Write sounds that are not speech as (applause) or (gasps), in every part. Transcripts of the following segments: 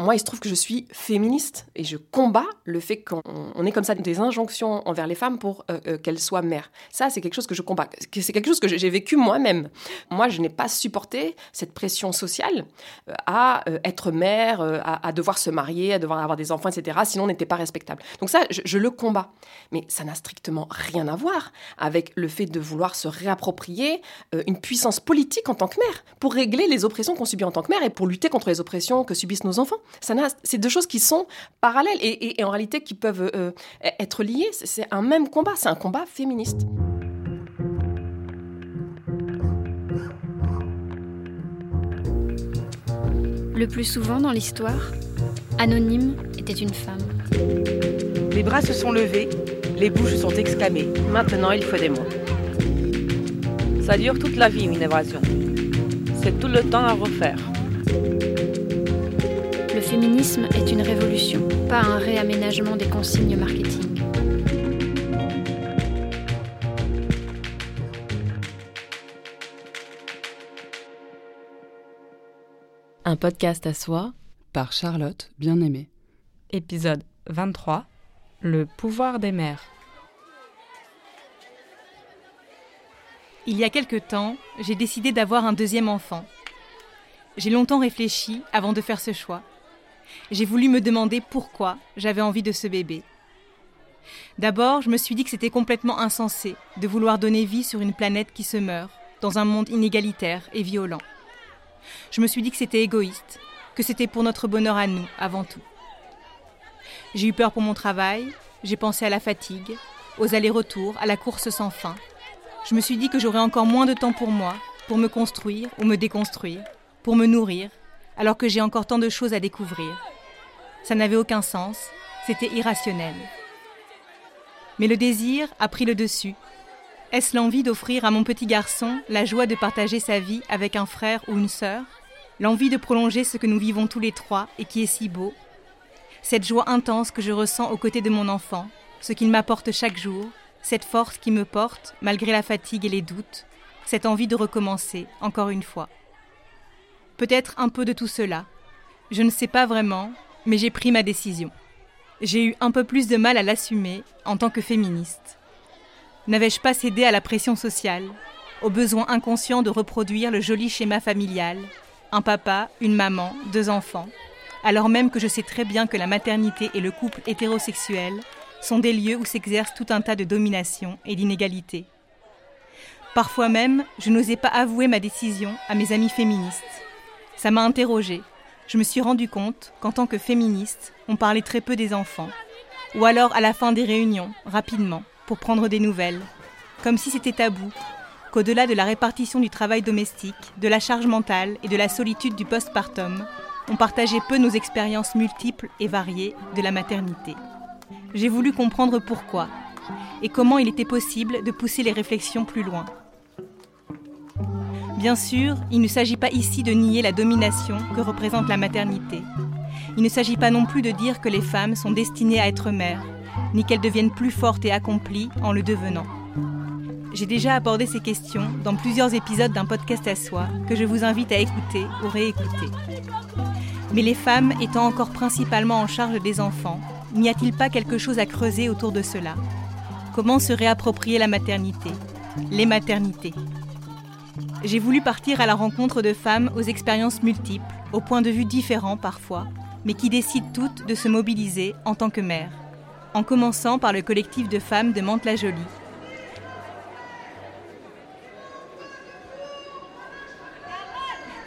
moi, il se trouve que je suis féministe et je combats le fait qu'on ait comme ça des injonctions envers les femmes pour euh, euh, qu'elles soient mères. Ça, c'est quelque chose que je combats. C'est quelque chose que j'ai vécu moi-même. Moi, je n'ai pas supporté cette pression sociale euh, à être mère, à, devoir se marier, à devoir avoir des enfants, etc. Sinon, on n'était pas respectable. Donc ça, je, je le combats. Mais ça n'a strictement rien à voir avec le fait de vouloir se réapproprier une puissance politique en tant que mère pour régler les oppressions qu'on subit en tant que mère et pour lutter contre les oppressions que subissent nos enfants. C'est deux choses qui sont parallèles et, en réalité qui peuvent euh, être liées. C'est un même combat, c'est un combat féministe. Le plus souvent dans l'histoire, Anonyme était une femme. Les bras se sont levés, les bouches sont exclamées. Maintenant, il faut des mots. Ça dure toute la vie, une évasion. C'est tout le temps à refaire. Le féminisme est une révolution, pas un réaménagement des consignes marketing. Un podcast à soi par Charlotte Bien-Aimée. Épisode 23 Le pouvoir des mères. Il y a quelque temps, j'ai décidé d'avoir un deuxième enfant. J'ai longtemps réfléchi avant de faire ce choix j'ai voulu me demander pourquoi j'avais envie de ce bébé. D'abord, je me suis dit que c'était complètement insensé de vouloir donner vie sur une planète qui se meurt, dans un monde inégalitaire et violent. Je me suis dit que c'était égoïste, que c'était pour notre bonheur à nous, avant tout. J'ai eu peur pour mon travail, j'ai pensé à la fatigue, aux allers-retours, à la course sans fin. Je me suis dit que j'aurais encore moins de temps pour moi, pour me construire ou me déconstruire, pour me nourrir, alors que j'ai encore tant de choses à découvrir. Ça n'avait aucun sens, c'était irrationnel. Mais le désir a pris le dessus. Est-ce l'envie d'offrir à mon petit garçon la joie de partager sa vie avec un frère ou une sœur? L'envie de prolonger ce que nous vivons tous les trois et qui est si beau? Cette joie intense que je ressens aux côtés de mon enfant, ce qu'il m'apporte chaque jour, cette force qui me porte malgré la fatigue et les doutes, cette envie de recommencer encore une fois. Peut-être un peu de tout cela. Je ne sais pas vraiment, mais j'ai pris ma décision. J'ai eu un peu plus de mal à l'assumer en tant que féministe. N'avais-je pas cédé à la pression sociale, au besoin inconscient de reproduire le joli schéma familial, un papa, une maman, deux enfants, alors même que je sais très bien que la maternité et le couple hétérosexuel sont des lieux où s'exerce tout un tas de domination et d'inégalité. Parfois même, je n'osais pas avouer ma décision à mes amis féministes. Ça m'a interrogée. Je me suis rendu compte qu'en tant que féministe, on parlait très peu des enfants. Ou alors à la fin des réunions, rapidement, pour prendre des nouvelles. Comme si c'était tabou, qu'au-delà de la répartition du travail domestique, de la charge mentale et de la solitude du postpartum, on partageait peu nos expériences multiples et variées de la maternité. J'ai voulu comprendre pourquoi et comment il était possible de pousser les réflexions plus loin. Bien sûr, il ne s'agit pas ici de nier la domination que représente la maternité. Il ne s'agit pas non plus de dire que les femmes sont destinées à être mères, ni qu'elles deviennent plus fortes et accomplies en le devenant. J'ai déjà abordé ces questions dans plusieurs épisodes d'un podcast à soi que je vous invite à écouter ou réécouter. Mais les femmes étant encore principalement en charge des enfants, n'y a-t-il pas quelque chose à creuser autour de cela? Comment se réapproprier la maternité? Les maternités j'ai voulu partir à la rencontre de femmes aux expériences multiples, aux points de vue différents parfois, mais qui décident toutes de se mobiliser en tant que mères, en commençant par le collectif de femmes de Mantes-la-Jolie.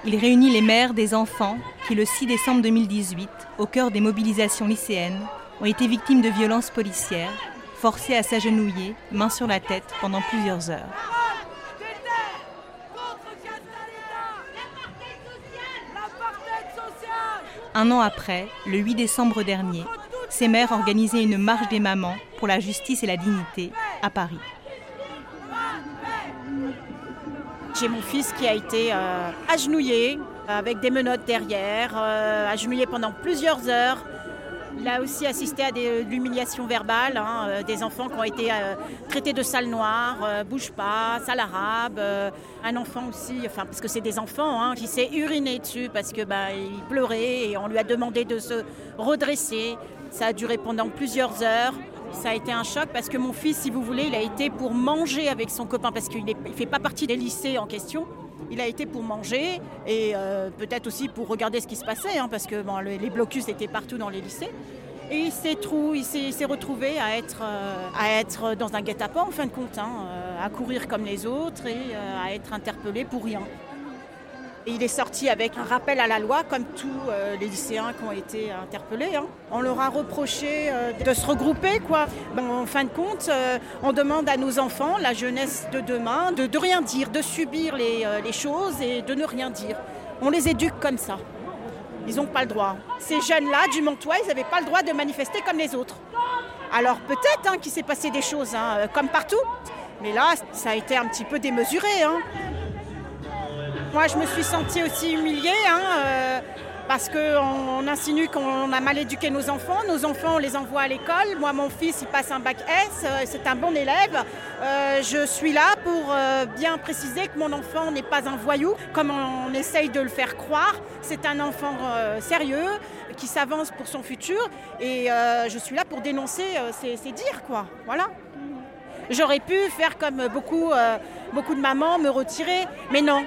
Il réunit les mères des enfants qui, le 6 décembre 2018, au cœur des mobilisations lycéennes, ont été victimes de violences policières, forcées à s'agenouiller, main sur la tête, pendant plusieurs heures. Un an après, le 8 décembre dernier, ces mères organisaient une marche des mamans pour la justice et la dignité à Paris. J'ai mon fils qui a été euh, agenouillé avec des menottes derrière, euh, agenouillé pendant plusieurs heures. Il a aussi assisté à des, de l'humiliation verbale, hein, euh, des enfants qui ont été euh, traités de sale noire, euh, bouge pas, sale arabe. euh, un enfant aussi, enfin parce que c'est des enfants, hein, qui s'est uriné dessus parce que bah, pleurait et on lui a demandé de se redresser. Ça a duré pendant plusieurs heures. Ça a été un choc parce que mon fils, si vous voulez, il a été pour manger avec son copain parce qu'il ne fait pas partie des lycées en question. Il a été pour manger et euh, peut-être aussi pour regarder ce qui se passait, hein, parce que les blocus étaient partout dans les lycées. Et il s'est il s'est retrouvé à être, euh, à être dans un guet-apens en fin de compte, hein, euh, à courir comme les autres et à être interpellé pour rien. Il est sorti avec un rappel à la loi, comme tous euh, les lycéens qui ont été interpellés. hein. On leur a reproché euh, de se regrouper, quoi. En fin de compte, euh, on demande à nos enfants, la jeunesse de demain, de, rien dire, de subir les, choses et de ne rien dire. On les éduque comme ça. Ils n'ont pas le droit. Ces jeunes-là du Montois, ils n'avaient pas le droit de manifester comme les autres. Alors peut-être hein, qu'il s'est passé des choses, hein, comme partout. Mais là, ça a été un petit peu démesuré. Moi, je me suis sentie aussi humiliée hein, euh, parce qu'on on insinue qu'on a mal éduqué nos enfants. Nos enfants, on les envoie à l'école. Moi, mon fils, il passe un bac S. euh, c'est un bon élève. Euh, je suis là pour bien préciser que mon enfant n'est pas un voyou, comme on essaye de le faire croire. C'est un enfant sérieux qui s'avance pour son futur. Et je suis là pour dénoncer ces, dires, quoi. Voilà. J'aurais pu faire comme beaucoup, beaucoup de mamans, me retirer, mais non.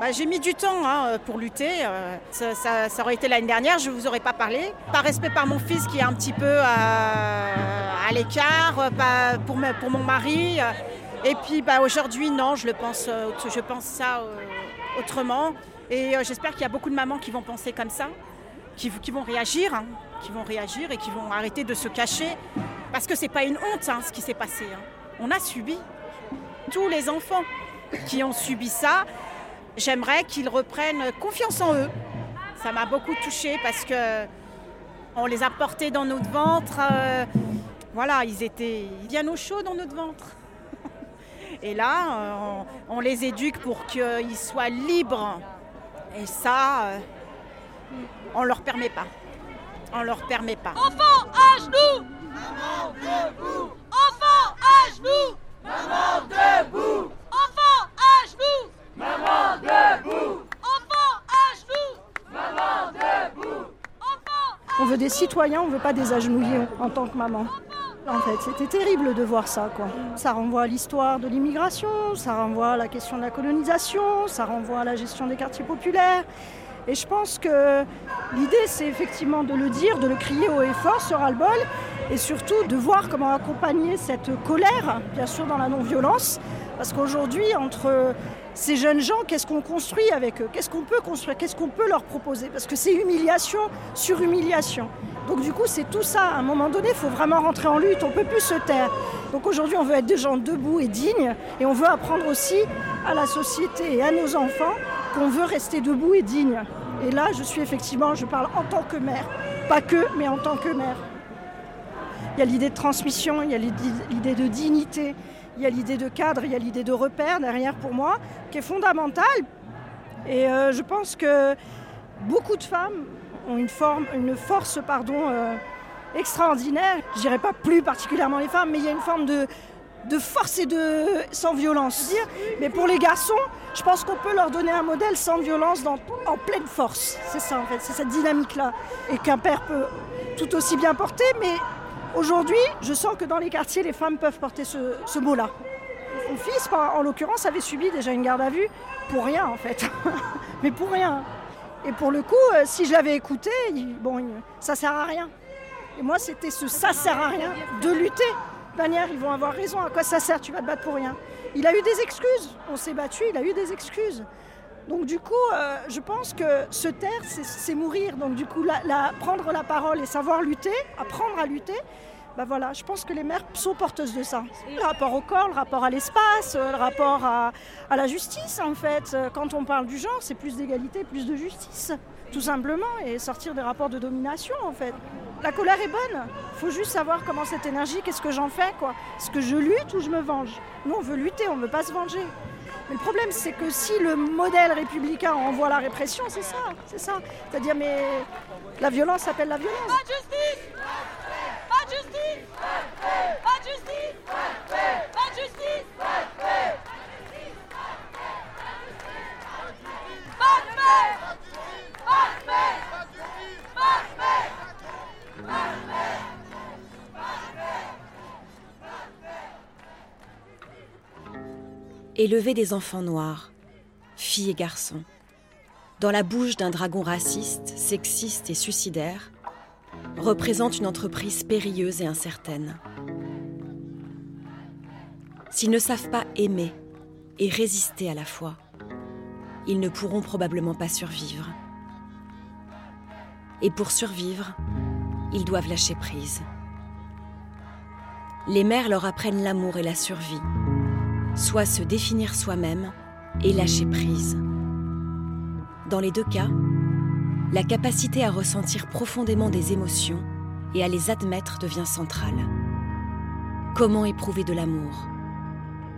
Bah, j'ai mis du temps hein, pour lutter. euh, Ça, aurait été l'année dernière, je ne vous aurais pas parlé. Par respect par mon fils qui est un petit peu euh, à l'écart, euh, pour, pour mon mari. euh, Et puis bah, aujourd'hui, non, je, pense, euh, ça euh, autrement. Et euh, j'espère qu'il y a beaucoup de mamans qui vont penser comme ça, qui, vont réagir, hein, qui vont réagir et qui vont arrêter de se cacher. Parce que c'est pas une honte hein, ce qui s'est passé. On a subi. Tous les enfants qui ont subi ça, j'aimerais qu'ils reprennent confiance en eux. Ça m'a beaucoup touchée parce que on les a portés dans notre ventre. euh, voilà, ils étaient bien au chaud dans notre ventre. (laughs) Et là, on, les éduque pour qu'ils soient libres. Et ça, euh, on leur permet pas. On leur permet pas. On veut des citoyens, on veut pas des agenouillés en tant que maman. En fait, c'était terrible de voir ça, quoi. Ça renvoie à l'histoire de l'immigration, ça renvoie à la question de la colonisation, ça renvoie à la gestion des quartiers populaires. Et je pense que l'idée, c'est effectivement de le dire, de le crier haut et fort, ce ras-le-bol, et surtout de voir comment accompagner cette colère, bien sûr dans la non-violence, parce qu'aujourd'hui, entre ces jeunes gens, qu'est-ce qu'on construit avec eux? Qu'est-ce qu'on peut construire? Qu'est-ce qu'on peut leur proposer? Parce que c'est humiliation sur humiliation. Donc du coup, c'est tout ça. À un moment donné, il faut vraiment rentrer en lutte. On ne peut plus se taire. Donc aujourd'hui, on veut être des gens debout et dignes. Et on veut apprendre aussi à la société et à nos enfants qu'on veut rester debout et digne. Et là, je suis effectivement, je parle en tant que mère. Pas que, mais en tant que mère. Il y a l'idée de transmission, il y a l'idée de dignité, il y a l'idée de cadre, il y a l'idée de repère derrière pour moi, qui est fondamentale. Et euh, je pense que beaucoup de femmes ont une, force pardon, euh, extraordinaire. Je dirais pas plus particulièrement les femmes, mais il y a une forme de, force et de sans violence. Mais pour les garçons, je pense qu'on peut leur donner un modèle sans violence, en pleine force. C'est ça en fait, c'est cette dynamique-là. Et qu'un père peut tout aussi bien porter, mais aujourd'hui, je sens que dans les quartiers, les femmes peuvent porter ce, ce mot-là. Mon fils, en l'occurrence, avait subi déjà une garde à vue pour rien en fait. (laughs) mais pour rien. Et pour le coup, euh, si je l'avais écouté, bon, ça sert à rien. Et moi, c'était ce ça sert à rien de lutter. Manière, ils vont avoir raison. À quoi ça sert? Tu vas te battre pour rien. Il a eu des excuses. On s'est battu, il a eu des excuses. Donc du coup, euh, je pense que se taire, c'est- mourir. Donc du coup, la- la- prendre la parole et savoir lutter, apprendre à lutter, bah voilà, je pense que les mères sont porteuses de ça. Le rapport au corps, le rapport à l'espace, euh, le rapport à, à la justice en fait. Euh, Quand on parle du genre, c'est plus d'égalité, plus de justice, tout simplement, et sortir des rapports de domination en fait. La colère est bonne, il faut juste savoir comment cette énergie, qu'est-ce que j'en fais quoi. Est-ce que je lutte ou je me venge? Nous on veut lutter, on ne veut pas se venger. Mais le problème, c'est que si le modèle républicain envoie la répression, c'est ça, c'est ça. C'est-à-dire, mais la violence appelle la violence. Pas de justice! Pas de justice! Pas de justice! Pas de justice! Pas de paix Pas de paix Pas de paix Pas de paix Élever des enfants noirs, filles et garçons, dans la bouche d'un dragon raciste, sexiste et suicidaire, représente une entreprise périlleuse et incertaine. S'ils ne savent pas aimer et résister à la fois, ils ne pourront probablement pas survivre. Et pour survivre, ils doivent lâcher prise. Les mères leur apprennent l'amour et la survie, soit se définir soi-même et lâcher prise. Dans les deux cas, la capacité à ressentir profondément des émotions et à les admettre devient centrale. Comment éprouver de l'amour?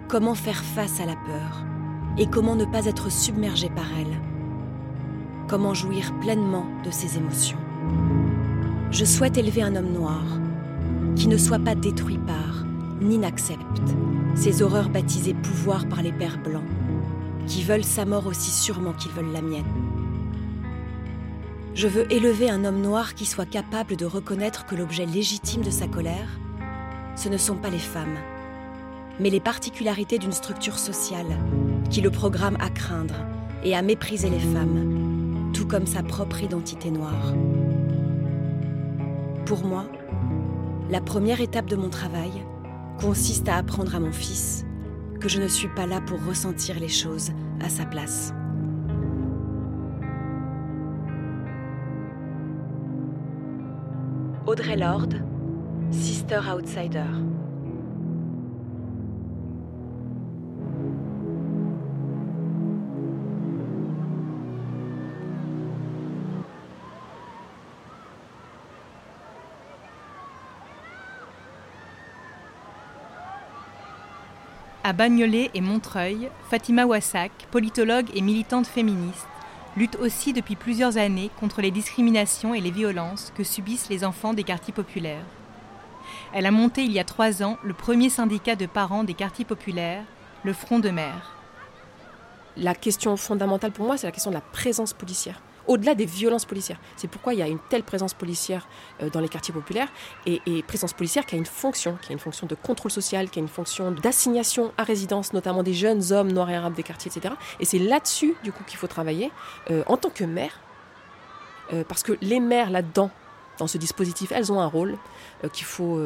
Comment faire face à la peur? Et comment ne pas être submergé par elle? Comment jouir pleinement de ses émotions? Je souhaite élever un homme noir qui ne soit pas détruit par, ni n'accepte, ces horreurs baptisées pouvoir par les pères blancs, qui veulent sa mort aussi sûrement qu'ils veulent la mienne. Je veux élever un homme noir qui soit capable de reconnaître que l'objet légitime de sa colère, ce ne sont pas les femmes, mais les particularités d'une structure sociale qui le programme à craindre et à mépriser les femmes, tout comme sa propre identité noire. Pour moi, la première étape de mon travail consiste à apprendre à mon fils que je ne suis pas là pour ressentir les choses à sa place. Audrey Lorde, Sister Outsider. À Bagnolet et Montreuil, Fatima Wassak, politologue et militante féministe, lutte aussi depuis plusieurs années contre les discriminations et les violences que subissent les enfants des quartiers populaires. Elle a monté il y a trois ans le premier syndicat de parents des quartiers populaires, le Front de Mer. La question fondamentale pour moi, c'est la question de la présence policière au-delà des violences policières. C'est pourquoi il y a une telle présence policière euh, dans les quartiers populaires et, présence policière qui a une fonction, qui a une fonction de contrôle social, qui a une fonction d'assignation à résidence, notamment des jeunes hommes noirs et arabes des quartiers, etc. Et c'est là-dessus, du coup, qu'il faut travailler euh, en tant que maire, euh, parce que les maires là-dedans, dans ce dispositif, elles ont un rôle qu'il faut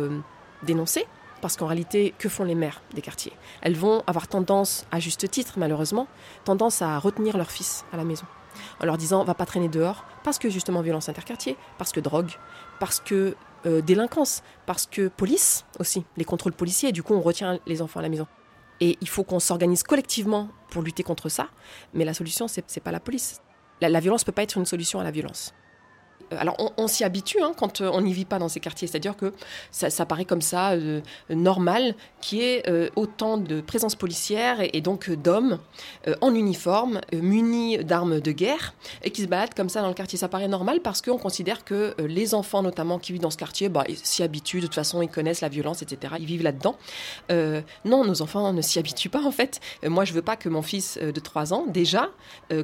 dénoncer. Parce qu'en réalité, que font les mères des quartiers? Elles vont avoir tendance, à juste titre malheureusement, tendance à retenir leur fils à la maison en leur disant va pas traîner dehors parce que justement violence interquartier, parce que drogue, parce que euh, délinquance, parce que police aussi, les contrôles policiers, et du coup on retient les enfants à la maison. Et il faut qu'on s'organise collectivement pour lutter contre ça, mais la solution, c'est n'est pas la police. La, la violence ne peut pas être une solution à la violence. Euh, alors on, s'y habitue hein, quand euh, on n'y vit pas dans ces quartiers, c'est-à-dire que ça, paraît comme ça euh, normal qu'il y ait autant de présence policière et, donc d'hommes en uniforme, munis d'armes de guerre et qui se baladent comme ça dans le quartier. Ça paraît normal parce qu'on considère que les enfants notamment qui vivent dans ce quartier bah, s'y habituent, de toute façon ils connaissent la violence, etc. Ils vivent là-dedans. non, nos enfants ne s'y habituent pas en fait. moi je veux pas que mon fils de 3 ans, déjà,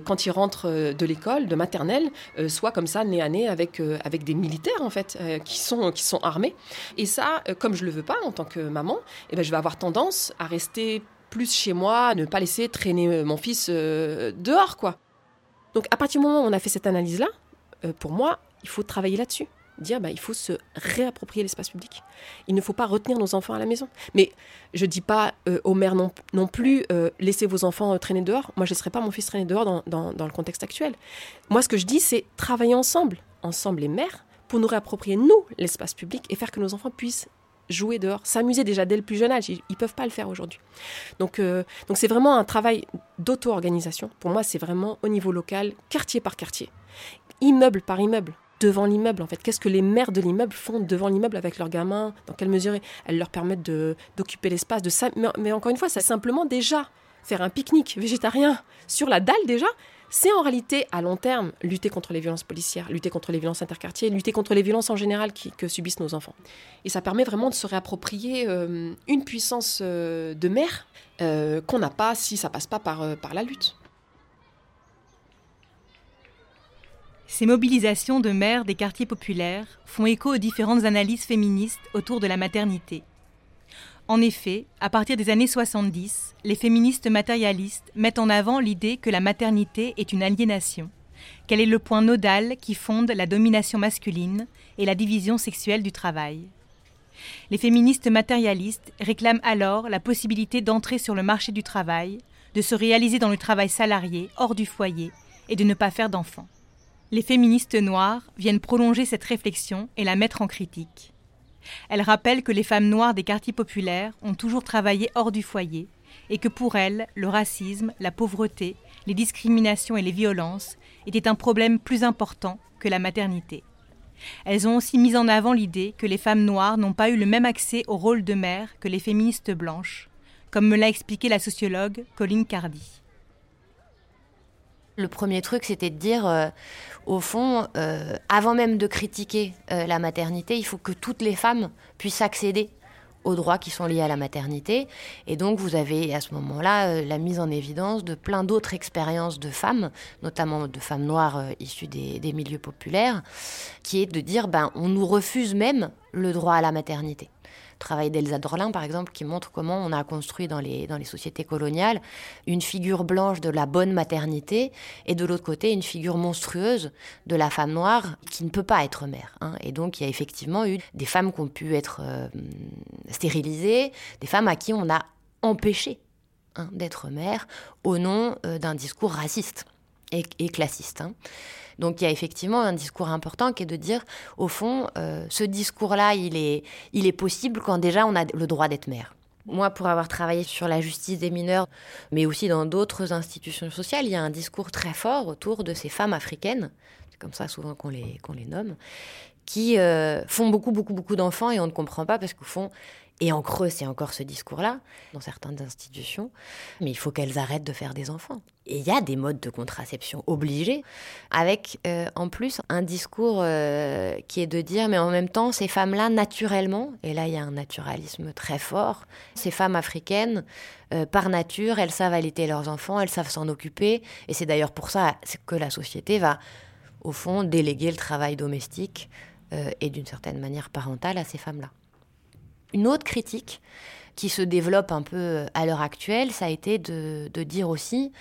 quand il rentre de l'école, de maternelle, soit comme ça, nez à nez avec, euh, avec des militaires, en fait, euh, qui, sont, armés. Et ça, euh, comme je le veux pas en tant que maman, eh ben, je vais avoir tendance à rester plus chez moi, à ne pas laisser traîner mon fils dehors, quoi. Donc, à partir du moment où on a fait cette analyse-là, pour moi, il faut travailler là-dessus dire bah, il faut se réapproprier l'espace public. Il ne faut pas retenir nos enfants à la maison. Mais je ne dis pas aux mères non, plus laissez vos enfants traîner dehors. Moi, je ne laisserai pas mon fils traîner dehors dans, le contexte actuel. Moi, ce que je dis, c'est travailler ensemble ensemble les mères pour nous réapproprier, nous, l'espace public et faire que nos enfants puissent jouer dehors, s'amuser déjà dès le plus jeune âge. Ils ne peuvent pas le faire aujourd'hui. Donc, euh, donc c'est vraiment un travail d'auto-organisation. Pour moi, c'est vraiment au niveau local, quartier par quartier, immeuble par immeuble, devant l'immeuble en fait. Qu'est-ce que les mères de l'immeuble font devant l'immeuble avec leurs gamins? Dans quelle mesure elles leur permettent d'occuper l'espace de ça mais, mais encore une fois, c'est simplement déjà faire un pique-nique végétarien sur la dalle déjà, c'est en réalité à long terme lutter contre les violences policières, lutter contre les violences interquartiers, lutter contre les violences en général que subissent nos enfants. Et ça permet vraiment de se réapproprier euh, une puissance euh, de mère euh, qu'on n'a pas si ça passe pas par, par la lutte. Ces mobilisations de mères des quartiers populaires font écho aux différentes analyses féministes autour de la maternité. En effet, à partir des années 70, les féministes matérialistes mettent en avant l'idée que la maternité est une aliénation, qu'elle est le point nodal qui fonde la domination masculine et la division sexuelle du travail. Les féministes matérialistes réclament alors la possibilité d'entrer sur le marché du travail, de se réaliser dans le travail salarié hors du foyer et de ne pas faire d'enfants. Les féministes noires viennent prolonger cette réflexion et la mettre en critique. Elles rappellent que les femmes noires des quartiers populaires ont toujours travaillé hors du foyer et que pour elles, le racisme, la pauvreté, les discriminations et les violences étaient un problème plus important que la maternité. Elles ont aussi mis en avant l'idée que les femmes noires n'ont pas eu le même accès au rôle de mère que les féministes blanches, comme me l'a expliqué la sociologue Colline Cardi. Le premier truc, c'était de dire, euh, au fond, euh, avant même de critiquer euh, la maternité, il faut que toutes les femmes puissent accéder aux droits qui sont liés à la maternité. Et donc, vous avez à ce moment-là la mise en évidence de plein d'autres expériences de femmes, notamment de femmes noires issues des, des, milieux populaires, qui est de dire, ben, on nous refuse même le droit à la maternité travail d'Elsa Dorlin, par exemple, qui montre comment on a construit dans les, dans les sociétés coloniales une figure blanche de la bonne maternité et de l'autre côté une figure monstrueuse de la femme noire qui ne peut pas être mère. Hein. Et donc il y a effectivement eu des femmes qui ont pu être euh, stérilisées, des femmes à qui on a empêché hein, d'être mère au nom euh, d'un discours raciste et, classiste. Hein. Donc il y a effectivement un discours important qui est de dire, au fond, euh, ce discours-là, il est, il est possible quand déjà on a le droit d'être mère. Moi, pour avoir travaillé sur la justice des mineurs, mais aussi dans d'autres institutions sociales, il y a un discours très fort autour de ces femmes africaines, c'est comme ça souvent qu'on les, qu'on les nomme, qui euh, font beaucoup, beaucoup, beaucoup d'enfants et on ne comprend pas parce qu'au fond, et en creux, c'est encore ce discours-là dans certaines institutions. Mais il faut qu'elles arrêtent de faire des enfants. Et il y a des modes de contraception obligés, avec euh, en plus un discours euh, qui est de dire, mais en même temps, ces femmes-là, naturellement, et là il y a un naturalisme très fort, ces femmes africaines, euh, par nature, elles savent allaiter leurs enfants, elles savent s'en occuper. Et c'est d'ailleurs pour ça que la société va, au fond, déléguer le travail domestique et d'une certaine manière parentale à ces femmes-là. Une autre critique qui se développe un peu à l'heure actuelle, ça a été de, dire aussi,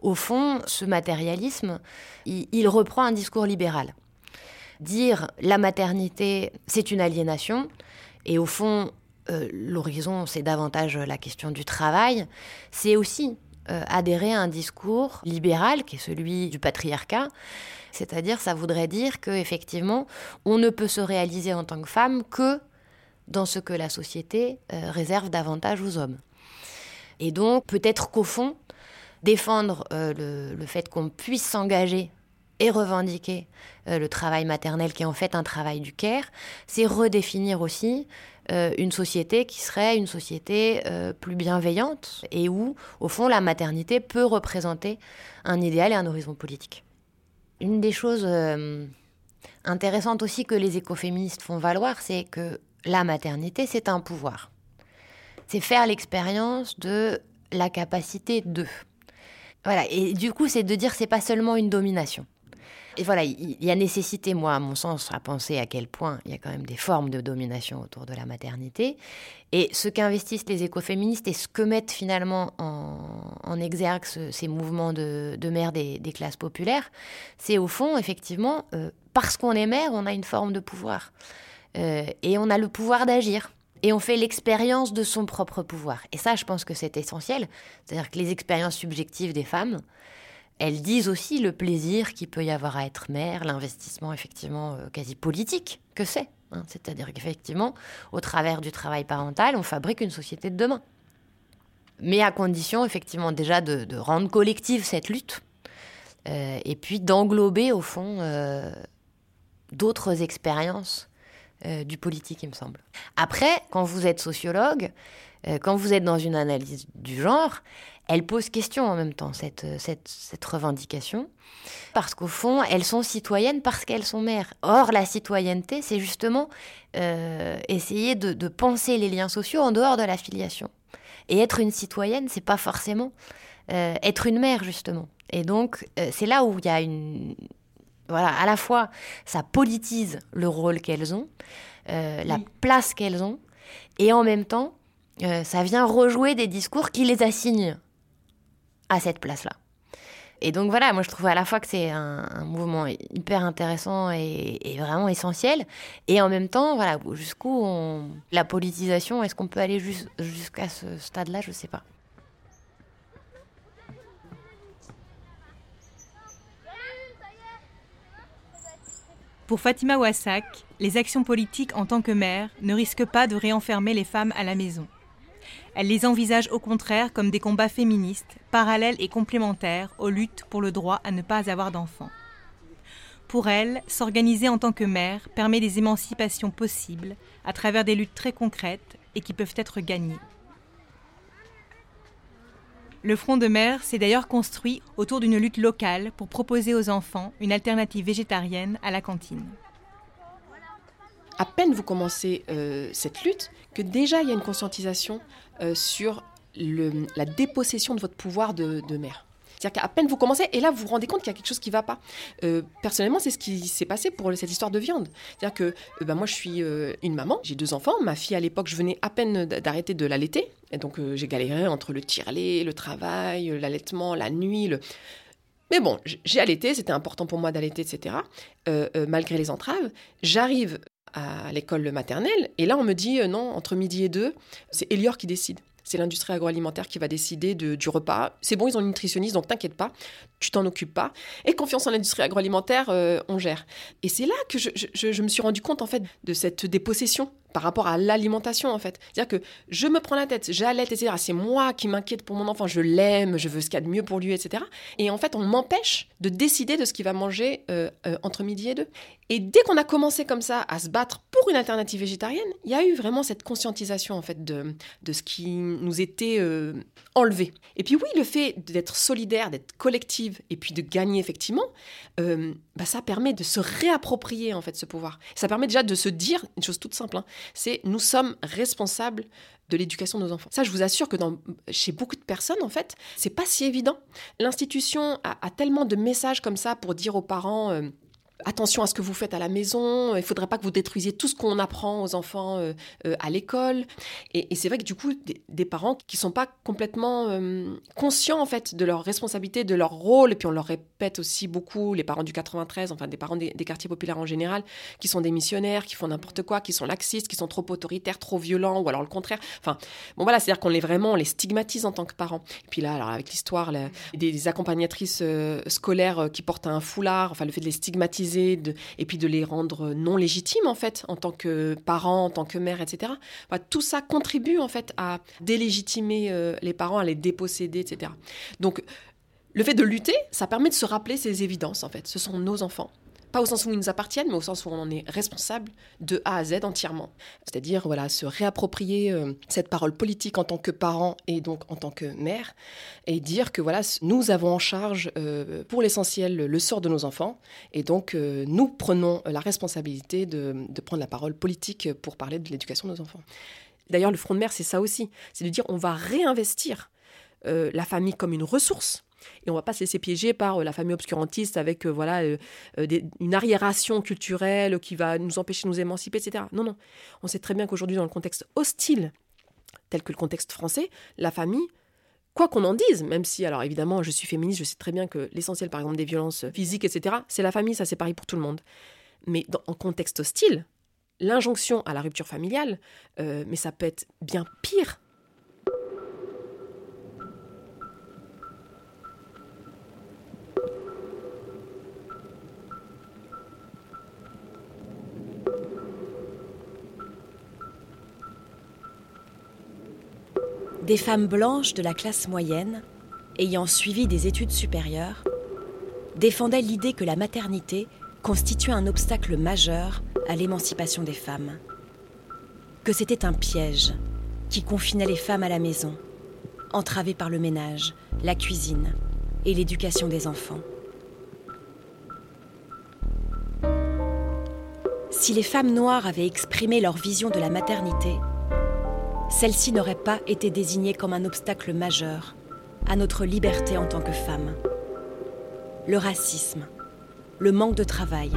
au fond, ce matérialisme, il, reprend un discours libéral. Dire la maternité, c'est une aliénation, et au fond, euh, l'horizon, c'est davantage la question du travail, c'est aussi euh, adhérer à un discours libéral qui est celui du patriarcat. C'est-à-dire, ça voudrait dire qu'effectivement, on ne peut se réaliser en tant que femme que dans ce que la société euh, réserve davantage aux hommes. Et donc, peut-être qu'au fond, défendre euh, le, fait qu'on puisse s'engager et revendiquer euh, le travail maternel qui est en fait un travail du care, c'est redéfinir aussi une société qui serait une société plus bienveillante et où, au fond, la maternité peut représenter un idéal et un horizon politique. Une des choses intéressantes aussi que les écoféministes font valoir, c'est que la maternité, c'est un pouvoir. C'est faire l'expérience de la capacité de. Voilà, et du coup, c'est de dire c'est pas seulement une domination. Et voilà, il y a nécessité, moi, à mon sens, à penser à quel point il y a quand même des formes de domination autour de la maternité. Et ce qu'investissent les écoféministes et ce que mettent finalement en, exergue ce, ces mouvements de, de mère des, des, classes populaires, c'est au fond, effectivement, euh, parce qu'on est mère, on a une forme de pouvoir. Euh, et on a le pouvoir d'agir. Et on fait l'expérience de son propre pouvoir. Et ça, je pense que c'est essentiel. C'est-à-dire que les expériences subjectives des femmes, elles disent aussi le plaisir qu'il peut y avoir à être mère, l'investissement effectivement euh, quasi politique que c'est. Hein. C'est-à-dire qu'effectivement, au travers du travail parental, on fabrique une société de demain. Mais à condition effectivement déjà de, rendre collective cette lutte euh, et puis d'englober au fond d'autres expériences euh, du politique, il me semble. Après, quand vous êtes sociologue, euh, quand vous êtes dans une analyse du genre, elle pose question en même temps, cette, cette, cette revendication, parce qu'au fond, elles sont citoyennes parce qu'elles sont mères. Or, la citoyenneté, c'est justement euh, essayer de, de, penser les liens sociaux en dehors de la filiation. Et être une citoyenne, c'est pas forcément euh, être une mère, justement. Et donc, euh, c'est là où il y a une, voilà, à la fois, ça politise le rôle qu'elles ont, euh, la oui. place qu'elles ont, et en même temps, euh, ça vient rejouer des discours qui les assignent à cette place-là. Et donc voilà, moi je trouve à la fois que c'est un, mouvement hyper intéressant et, vraiment essentiel, et en même temps, voilà, jusqu'où la politisation, est-ce qu'on peut aller jusqu'à ce stade-là, je sais pas. Pour Fatima Wassak, les actions politiques en tant que mère ne risquent pas de réenfermer les femmes à la maison. Elle les envisage au contraire comme des combats féministes, parallèles et complémentaires aux luttes pour le droit à ne pas avoir d'enfants. Pour elle, s'organiser en tant que mère permet des émancipations possibles à travers des luttes très concrètes et qui peuvent être gagnées. Le Front de mer s'est d'ailleurs construit autour d'une lutte locale pour proposer aux enfants une alternative végétarienne à la cantine. À peine vous commencez euh, cette lutte que déjà il y a une conscientisation euh, sur la dépossession de votre pouvoir de, de mère. C'est-à-dire qu'à peine vous commencez, et là vous vous rendez compte qu'il y a quelque chose qui ne va pas. Euh, personnellement, c'est ce qui s'est passé pour cette histoire de viande. C'est-à-dire que euh, bah, moi je suis euh, une maman, j'ai deux enfants. Ma fille à l'époque, je venais à peine d'arrêter de l'allaiter. Et donc j'ai galéré entre le tire-lait, le travail, l'allaitement, la nuit. Le... Mais bon, j'ai allaité, c'était important pour moi d'allaiter, etc. malgré les entraves, j'arrive à l'école maternelle et là on me dit non, entre midi et deux, c'est Elior qui décide c'est l'industrie agroalimentaire qui va décider du repas. C'est bon, ils ont une nutritionniste, donc t'inquiète pas, tu t'en occupes pas. Et confiance en l'industrie agroalimentaire, euh, on gère. Et c'est là que je, me suis rendu compte en fait de cette dépossession par rapport à l'alimentation en fait. C'est-à-dire que je me prends la tête, j'allaite, etc. C'est moi qui m'inquiète pour mon enfant, je l'aime, je veux ce qu'il y a de mieux pour lui, etc. Et en fait, on m'empêche de décider de ce qu'il va manger euh, euh, entre midi et deux. Et dès qu'on a commencé comme ça à se battre pour une alternative végétarienne, il y a eu vraiment cette conscientisation en fait de, de ce qui nous était enlevé. Et puis oui, le fait d'être solidaire, d'être et puis de gagner effectivement, euh, bah, ça permet de se réapproprier en fait ce pouvoir. Ça permet déjà de se dire une chose toute simple, hein, c'est nous sommes responsables de l'éducation de nos enfants. Ça, je vous assure que chez beaucoup de personnes, en fait, c'est pas si évident. L'institution a, tellement de messages comme ça pour dire aux parents. Euh, attention à ce que vous faites à la maison, il faudrait pas que vous détruisiez tout ce qu'on apprend aux enfants euh, euh, à l'école. Et, c'est vrai que du coup, des, parents qui sont pas complètement euh, conscients en fait de leur responsabilité, de leur rôle, et puis on leur répète aussi beaucoup, les parents du 93, enfin des parents des, quartiers populaires en général, qui sont des missionnaires, qui font n'importe quoi, qui sont laxistes, qui sont trop autoritaires, trop violents, ou alors le contraire. Enfin, bon voilà, c'est-à-dire qu'on les vraiment, on les stigmatise en tant que parents. Et puis là, alors avec l'histoire des, accompagnatrices scolaires qui portent un foulard, enfin le fait de les stigmatiser et puis de les rendre non légitimes en fait en tant que parents, en tant que mères, etc. tout ça contribue en fait à délégitimer euh, les parents, à les déposséder, etc. Donc le fait de lutter, ça permet de se rappeler ces évidences en fait. Ce sont nos enfants. Pas au sens où ils nous appartiennent, mais au sens où on en est responsable de A à Z entièrement. C'est-à-dire, voilà, se réapproprier euh, cette parole politique en tant que parent et donc en tant que mère, et dire que voilà, nous avons en charge euh, pour l'essentiel le sort de nos enfants, et donc euh, nous prenons la responsabilité de, de prendre la parole politique pour parler de l'éducation de nos enfants. D'ailleurs, le front de mer, c'est ça aussi, c'est de dire on va réinvestir la famille comme une ressource et on va pas se laisser piéger par euh, la famille obscurantiste avec euh, voilà euh, une arriération culturelle qui va nous empêcher de nous émanciper, etc. Non, non. On sait très bien qu'aujourd'hui, dans le contexte hostile, tel que le contexte français, la famille, quoi qu'on en dise, même si, alors évidemment, je suis féministe, je sais très bien que l'essentiel, par exemple, des violences physiques, etc., c'est la famille, ça c'est pareil pour tout le monde. Mais dans, en contexte hostile, l'injonction à la rupture familiale, mais ça peut être bien pire des femmes blanches de la classe moyenne, ayant suivi des études supérieures, défendaient l'idée que la maternité constituait un obstacle majeur à l'émancipation des femmes, que c'était un piège qui confinait les femmes à la maison, entravées par le ménage, la cuisine et l'éducation des enfants. Si les femmes noires avaient exprimé leur vision de la maternité, celle-ci n'aurait pas été désignée comme un obstacle majeur à notre liberté en tant que femmes. Le racisme, le manque de travail,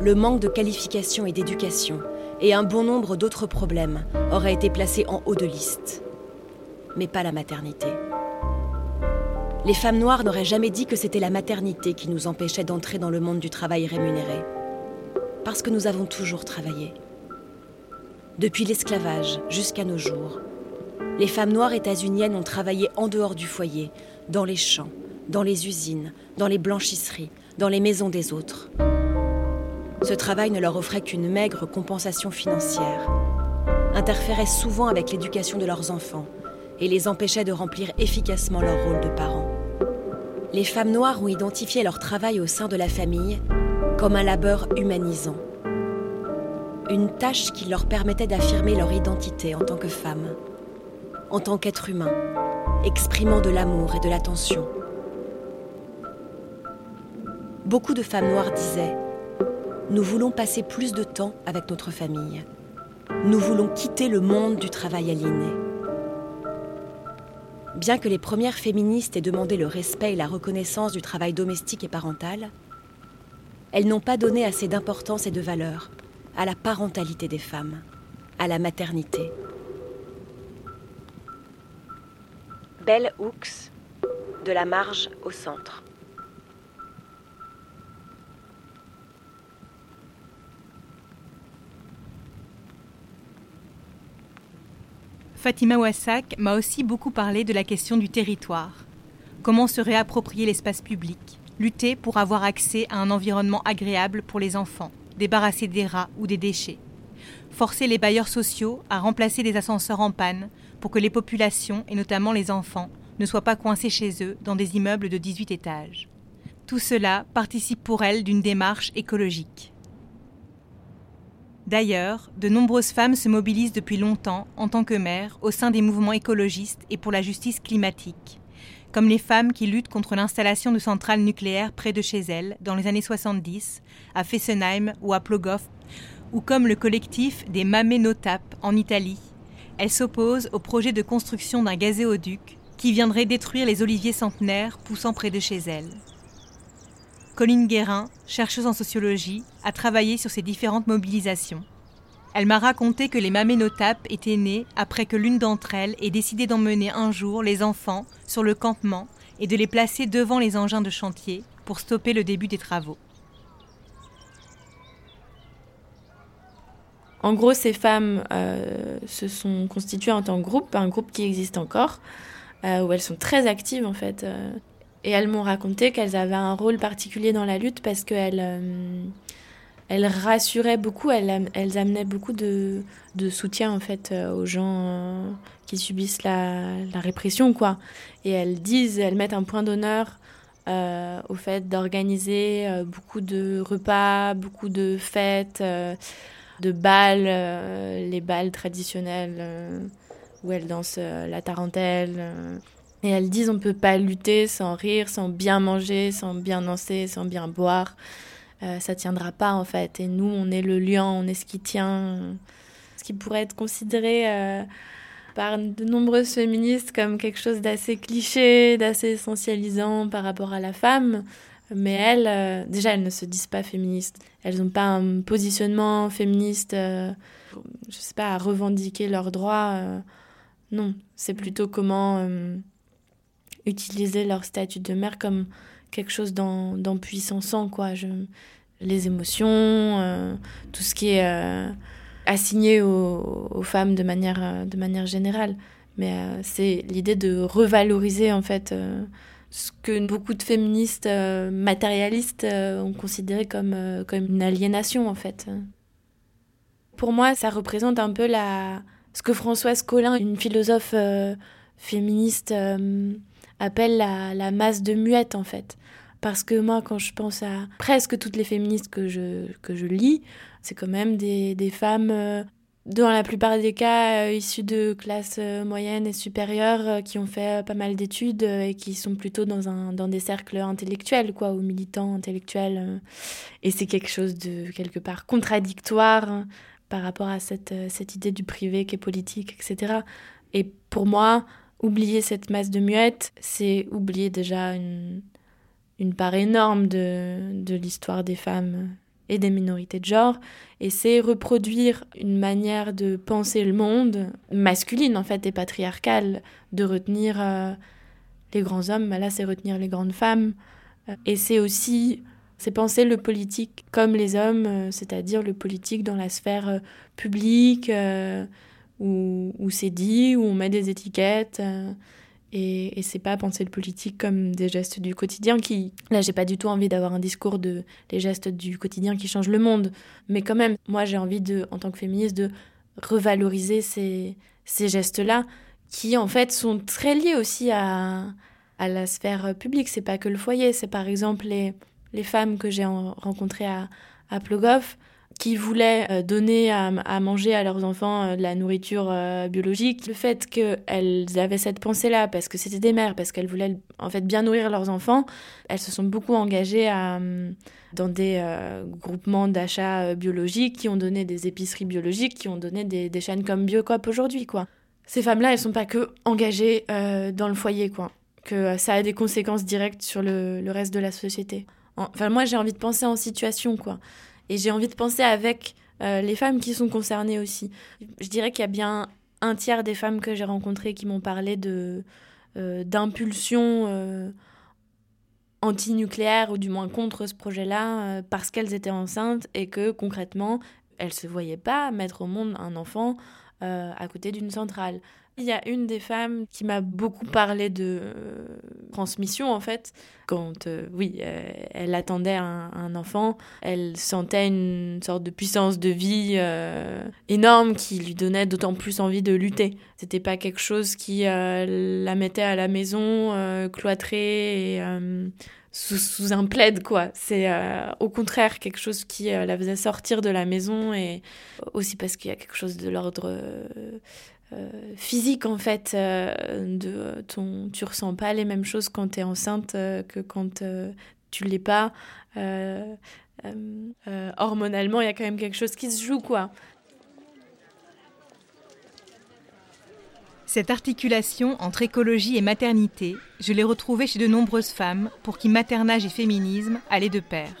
le manque de qualification et d'éducation et un bon nombre d'autres problèmes auraient été placés en haut de liste. Mais pas la maternité. Les femmes noires n'auraient jamais dit que c'était la maternité qui nous empêchait d'entrer dans le monde du travail rémunéré. Parce que nous avons toujours travaillé. Depuis l'esclavage jusqu'à nos jours, les femmes noires états-uniennes ont travaillé en dehors du foyer, dans les champs, dans les usines, dans les blanchisseries, dans les maisons des autres. Ce travail ne leur offrait qu'une maigre compensation financière, interférait souvent avec l'éducation de leurs enfants et les empêchait de remplir efficacement leur rôle de parents. Les femmes noires ont identifié leur travail au sein de la famille comme un labeur humanisant, une tâche qui leur permettait d'affirmer leur identité en tant que femmes, en tant qu'être humain, exprimant de l'amour et de l'attention. Beaucoup de femmes noires disaient nous voulons passer plus de temps avec notre famille. Nous voulons quitter le monde du travail aliéné. Bien que les premières féministes aient demandé le respect et la reconnaissance du travail domestique et parental, elles n'ont pas donné assez d'importance et de valeur à la parentalité des femmes, à la maternité. Belle Hooks, de la marge au centre. Fatima Wassak m'a aussi beaucoup parlé de la question du territoire. Comment se réapproprier l'espace public, lutter pour avoir accès à un environnement agréable pour les enfants, débarrasser des rats ou des déchets, forcer les bailleurs sociaux à remplacer les ascenseurs en panne pour que les populations, et notamment les enfants, ne soient pas coincés chez eux dans des immeubles de 18 étages. Tout cela participe pour elle d'une démarche écologique. D'ailleurs, de nombreuses femmes se mobilisent depuis longtemps en tant que mères au sein des mouvements écologistes et pour la justice climatique, comme les femmes qui luttent contre l'installation de centrales nucléaires près de chez elles dans les années 70, à Fessenheim ou à Plogoff, ou comme le collectif des Mamé Notap en Italie. Elles s'opposent au projet de construction d'un gazéoduc qui viendrait détruire les oliviers centenaires poussant près de chez elles. Colline Guérin, chercheuse en sociologie, a travaillé sur ces différentes mobilisations. Elle m'a raconté que les maménotapes étaient nées après que l'une d'entre elles ait décidé d'emmener un jour les enfants sur le campement et de les placer devant les engins de chantier pour stopper le début des travaux. En gros, ces femmes euh, se sont constituées en tant que groupe, un groupe qui existe encore, euh, où elles sont très actives en fait. Euh, et elles m'ont raconté qu'elles avaient un rôle particulier dans la lutte parce qu'elles elles rassuraient beaucoup, elles, amenaient beaucoup de, soutien en fait euh, aux gens euh, qui subissent la, répression quoi. Et elles disent, elles mettent un point d'honneur euh, au fait d'organiser beaucoup de repas, beaucoup de fêtes, de balles, les balles traditionnelles où elles dansent la tarentelle et elles disent on peut pas lutter sans rire, sans bien manger, sans bien danser, sans bien boire. Euh, ça tiendra pas en fait. Et nous, on est le lion, on est ce qui tient, ce qui pourrait être considéré euh, par de nombreuses féministes comme quelque chose d'assez cliché, d'assez essentialisant par rapport à la femme. Mais elles, euh, déjà, elles ne se disent pas féministes. Elles n'ont pas un positionnement féministe, euh, je sais pas, à revendiquer leurs droits. non, c'est plutôt comment utiliser leur statut de mère comme quelque chose d'empuissant, quoi. Je, les émotions, euh, tout ce qui est euh, assigné aux, femmes de manière, euh, de manière générale. Mais c'est l'idée de revaloriser, en fait, ce que beaucoup de féministes matérialistes ont considéré comme, comme une aliénation, en fait. Pour moi, ça représente un peu la... ce que Françoise Collin, une philosophe féministe, appelle la, la, masse de muettes en fait. Parce que moi, quand je pense à presque toutes les féministes que je, que je lis, c'est quand même des, des femmes, euh, dans la plupart des cas, euh, issues de classes euh, moyennes et supérieures, qui ont fait pas mal d'études et qui sont plutôt dans, un, dans des cercles intellectuels, quoi, ou militants intellectuels. et c'est quelque chose de, quelque part, contradictoire hein, par rapport à cette, cette idée du privé qui est politique, etc. Et pour moi, oublier cette masse de muettes, c'est oublier déjà une, une part énorme de, de l'histoire des femmes et des minorités de genre. Et c'est reproduire une manière de penser le monde masculine en fait et patriarcale, de retenir euh, les grands hommes, là c'est retenir les grandes femmes. Et c'est aussi c'est penser le politique comme les hommes, euh, c'est-à-dire le politique dans la sphère euh, publique, où, où c'est dit, où on met des étiquettes. Et, et c'est pas penser le politique comme des gestes du quotidien qui. Là, j'ai pas du tout envie d'avoir un discours de les gestes du quotidien qui changent le monde. Mais quand même, moi, j'ai envie de, en tant que féministe, de revaloriser ces, ces gestes-là qui, en fait, sont très liés aussi à, à la sphère publique. C'est pas que le foyer. C'est par exemple les, les femmes que j'ai rencontrées à, à Plogoff qui voulaient euh, donner à, manger à leurs enfants euh, de la nourriture euh, biologique. Le fait qu'elles avaient cette pensée-là, parce que c'était des mères, parce qu'elles voulaient en fait bien nourrir leurs enfants, elles se sont beaucoup engagées dans des groupements d'achat biologiques qui ont donné des épiceries biologiques, qui ont donné des, chaînes comme Biocop aujourd'hui. Ces femmes-là, elles sont pas que engagées dans le foyer. Que ça a des conséquences directes sur le, le reste de la société. Enfin, moi, j'ai envie de penser en situation, quoi. Et j'ai envie de penser avec euh, les femmes qui sont concernées aussi. Je dirais qu'il y a bien un tiers des femmes que j'ai rencontrées qui m'ont parlé de euh, d'impulsion euh, anti-nucléaire ou du moins contre ce projet-là parce qu'elles étaient enceintes et que concrètement elles se voyaient pas mettre au monde un enfant à côté d'une centrale. Il y a une des femmes qui m'a beaucoup parlé de euh, transmission en fait. Quand, euh, oui, euh, elle attendait un, enfant, elle sentait une sorte de puissance de vie énorme qui lui donnait d'autant plus envie de lutter. C'était pas quelque chose qui la mettait à la maison, cloîtrée et sous, un plaid, quoi. C'est au contraire quelque chose qui la faisait sortir de la maison et aussi parce qu'il y a quelque chose de l'ordre physique en fait euh, de ton tu ressens pas les mêmes choses quand tu es enceinte euh, que quand tu l'es pas hormonalement il y a quand même quelque chose qui se joue quoi Cette articulation entre écologie et maternité, je l'ai retrouvée chez de nombreuses femmes pour qui maternage et féminisme allaient de pair.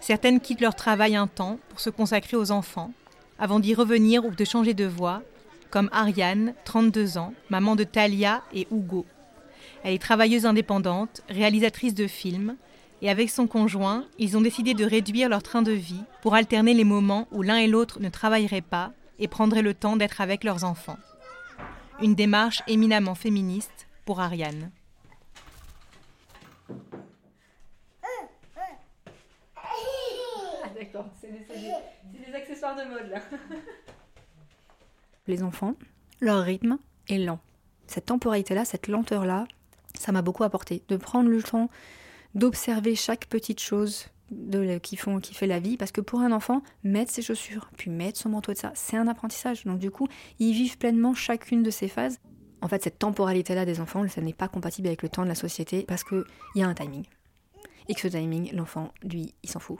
Certaines quittent leur travail un temps pour se consacrer aux enfants, avant d'y revenir ou de changer de voie, comme Ariane, 32 ans, maman de Talia et Hugo. Elle est travailleuse indépendante, réalisatrice de films, et avec son conjoint, ils ont décidé de réduire leur train de vie pour alterner les moments où l'un et l'autre ne travailleraient pas et prendraient le temps d'être avec leurs enfants. Une démarche éminemment féministe pour Ariane. Ah accessoires de mode là. les enfants, leur rythme est lent. Cette temporalité-là, cette lenteur-là, ça m'a beaucoup apporté. De prendre le temps d'observer chaque petite chose de, qui, font, qui fait la vie. Parce que pour un enfant, mettre ses chaussures, puis mettre son manteau de ça, c'est un apprentissage. Donc du coup, ils vivent pleinement chacune de ces phases. En fait, cette temporalité-là des enfants, ça n'est pas compatible avec le temps de la société parce qu'il y a un timing. Et que ce timing, l'enfant, lui, il s'en fout.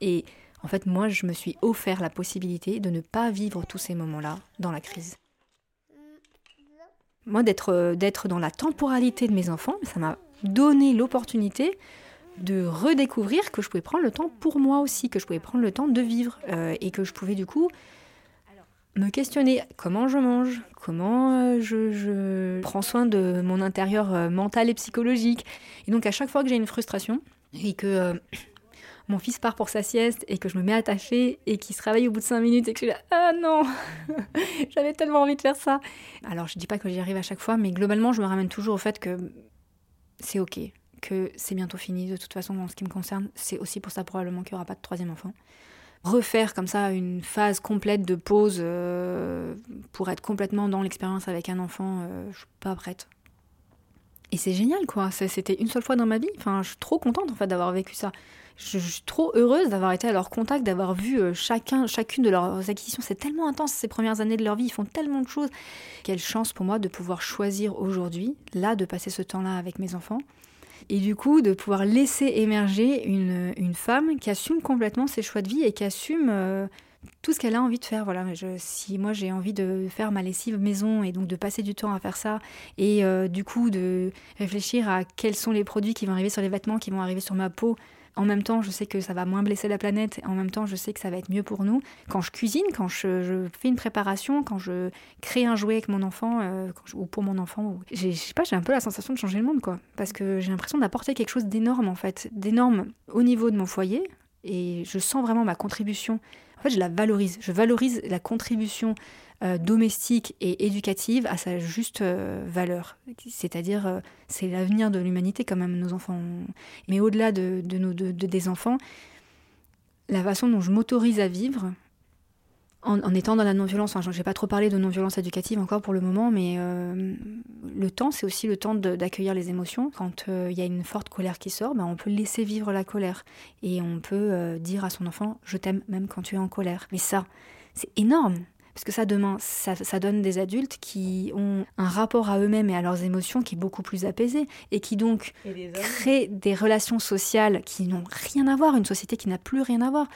Et en fait, moi, je me suis offert la possibilité de ne pas vivre tous ces moments-là dans la crise. Moi, d'être, d'être dans la temporalité de mes enfants, ça m'a donné l'opportunité de redécouvrir que je pouvais prendre le temps pour moi aussi, que je pouvais prendre le temps de vivre euh, et que je pouvais du coup me questionner comment je mange, comment euh, je, prends soin de mon intérieur euh, mental et psychologique. Et donc à chaque fois que j'ai une frustration et que mon fils part pour sa sieste et que je me mets à tâcher et qu'il se réveille au bout de 5 minutes et que je suis là, ah non, (laughs) j'avais tellement envie de faire ça. Alors je dis pas que j'y arrive à chaque fois, mais globalement je me ramène toujours au fait que c'est ok, que c'est bientôt fini. De toute façon, en ce qui me concerne, c'est aussi pour ça probablement qu'il n'y aura pas de troisième enfant. Refaire comme ça une phase complète de pause euh, pour être complètement dans l'expérience avec un enfant, euh, je suis pas prête. Et c'est génial quoi, c'était une seule fois dans ma vie. Enfin, je suis trop contente en fait d'avoir vécu ça je, suis trop heureuse d'avoir été à leur contact, d'avoir vu euh, chacun, chacune de leurs acquisitions. C'est tellement intense ces premières années de leur vie, ils font tellement de choses. Quelle chance pour moi de pouvoir choisir aujourd'hui, là, de passer ce temps-là avec mes enfants. Et du coup, de pouvoir laisser émerger une, femme qui assume complètement ses choix de vie et qui assume euh, tout ce qu'elle a envie de faire. Voilà, si moi j'ai envie de faire ma lessive maison et donc de passer du temps à faire ça, et euh, du coup de réfléchir à quels sont les produits qui vont arriver sur les vêtements, qui vont arriver sur ma peau, En même temps, je sais que ça va moins blesser la planète. En même temps, je sais que ça va être mieux pour nous. Quand je cuisine, quand je, fais une préparation, quand je crée un jouet avec mon enfant euh, ou pour mon enfant, j'ai, je sais pas, j'ai un peu la sensation de changer le monde, quoi. Parce que j'ai l'impression d'apporter quelque chose d'énorme, en fait, d'énorme au niveau de mon foyer. Et je sens vraiment ma contribution. En fait, je la valorise. Je valorise la contribution euh, domestique et éducative à sa juste euh, valeur. C'est-à-dire, euh, c'est l'avenir de l'humanité quand même, nos enfants. Mais au-delà de, nos, de, des enfants, la façon dont je m'autorise à vivre, en, étant dans la non-violence, enfin, je n'ai pas trop parlé de non-violence éducative encore pour le moment, mais le temps, c'est aussi le temps d'accueillir les émotions. Quand il y a une forte colère qui sort, ben, on peut laisser vivre la colère. Et on peut dire à son enfant, je t'aime même quand tu es en colère. Mais ça, c'est énorme. Parce que ça, demain, ça, donne des adultes qui ont un rapport à eux-mêmes et à leurs émotions qui est beaucoup plus apaisé et qui donc créent des relations sociales qui n'ont rien à voir, une société qui n'a plus rien à voir.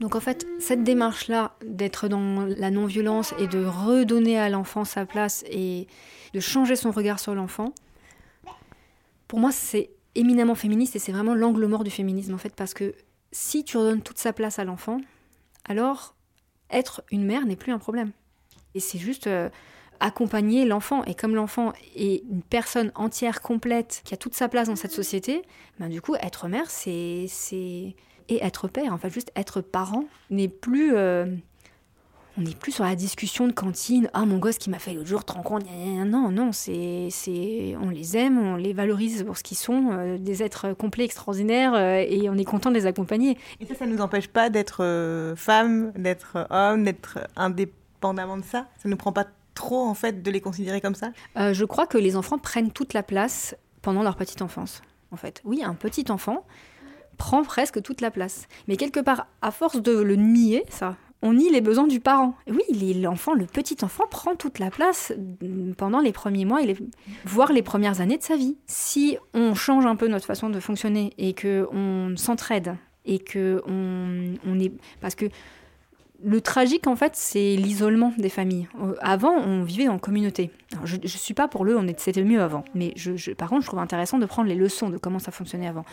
Donc en fait, cette démarche-là d'être dans la non-violence et de redonner à l'enfant sa place et de changer son regard sur l'enfant, pour moi, c'est éminemment féministe et c'est vraiment l'angle mort du féminisme en fait, parce que si tu redonnes toute sa place à l'enfant, alors être une mère n'est plus un problème. Et c'est juste euh, accompagner l'enfant. Et comme l'enfant est une personne entière, complète, qui a toute sa place dans cette société, ben du coup, être mère, c'est... Et être père, en fait, juste être parent n'est plus... Euh, on n'est plus sur la discussion de cantine. Ah, mon gosse qui m'a fait l'autre jour, te rends compte Non, non, c'est, c'est, on les aime, on les valorise pour ce qu'ils sont, euh, des êtres complets, extraordinaires, euh, et on est content de les accompagner. Et ça, ça ne nous empêche pas d'être euh, femme, d'être homme, d'être indépendamment de ça? Ça ne nous prend pas trop, en fait, de les considérer comme ça? Je crois que les enfants prennent toute la place pendant leur petite enfance, en fait. Oui, un petit enfant prend presque toute la place. Mais quelque part, à force de le nier, ça, on nie les besoins du parent. oui, l'enfant, le petit enfant prend toute la place pendant les premiers mois, et voire les premières années de sa vie. Si on change un peu notre façon de fonctionner et que on s'entraide et que on, est parce que le tragique, en fait, c'est l'isolement des familles. Avant, on vivait en communauté. je ne suis pas pour le, on c'était mieux avant. Mais je, par contre, je trouve intéressant de prendre les leçons de comment ça fonctionnait avant.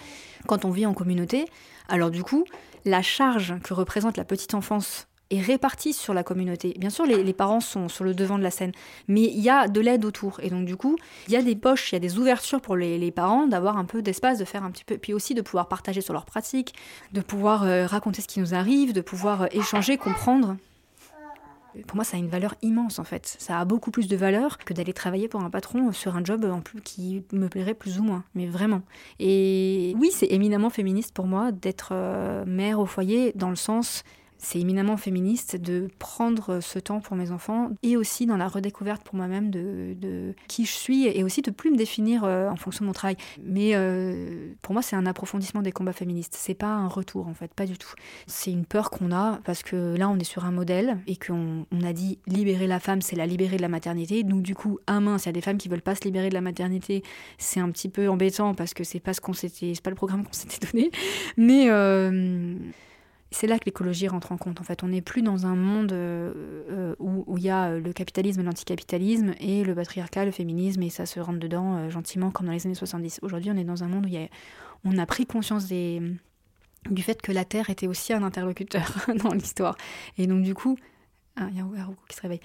Quand on vit en communauté, alors du coup, la charge que représente la petite enfance est répartie sur la communauté. Bien sûr, les, parents sont sur le devant de la scène, mais il y a de l'aide autour. Et donc, du coup, il y a des poches, il y a des ouvertures pour les, parents d'avoir un peu d'espace, de faire un petit peu, puis aussi de pouvoir partager sur leurs pratiques, de pouvoir euh, raconter ce qui nous arrive, de pouvoir euh, échanger, comprendre. Pour moi, ça a une valeur immense en fait. Ça a beaucoup plus de valeur que d'aller travailler pour un patron sur un job en plus qui me plairait plus ou moins, mais vraiment. Et oui, c'est éminemment féministe pour moi d'être euh, mère au foyer dans le sens c'est éminemment féministe de prendre ce temps pour mes enfants et aussi dans la redécouverte pour moi-même de, qui je suis et aussi de plus me définir euh, en fonction de mon travail. Mais euh, pour moi, c'est un approfondissement des combats féministes. C'est pas un retour en fait, pas du tout. C'est une peur qu'on a parce que là, on est sur un modèle et qu'on on a dit libérer la femme, c'est la libérer de la maternité. Donc du coup, un mince, il y a des femmes qui veulent pas se libérer de la maternité. C'est un petit peu embêtant parce que c'est pas ce qu'on s'était, c'est pas le programme qu'on s'était donné. Mais euh, c'est là que l'écologie rentre en compte. En fait, on n'est plus dans un monde euh, euh, où il y a le capitalisme l'anticapitalisme et le patriarcat, le féminisme, et ça se rentre dedans euh, gentiment comme dans les années 70. Aujourd'hui, on est dans un monde où on a pris conscience du fait que la Terre était aussi un interlocuteur (laughs) dans l'histoire. Et donc, du coup, ah, il y a un qui se réveille.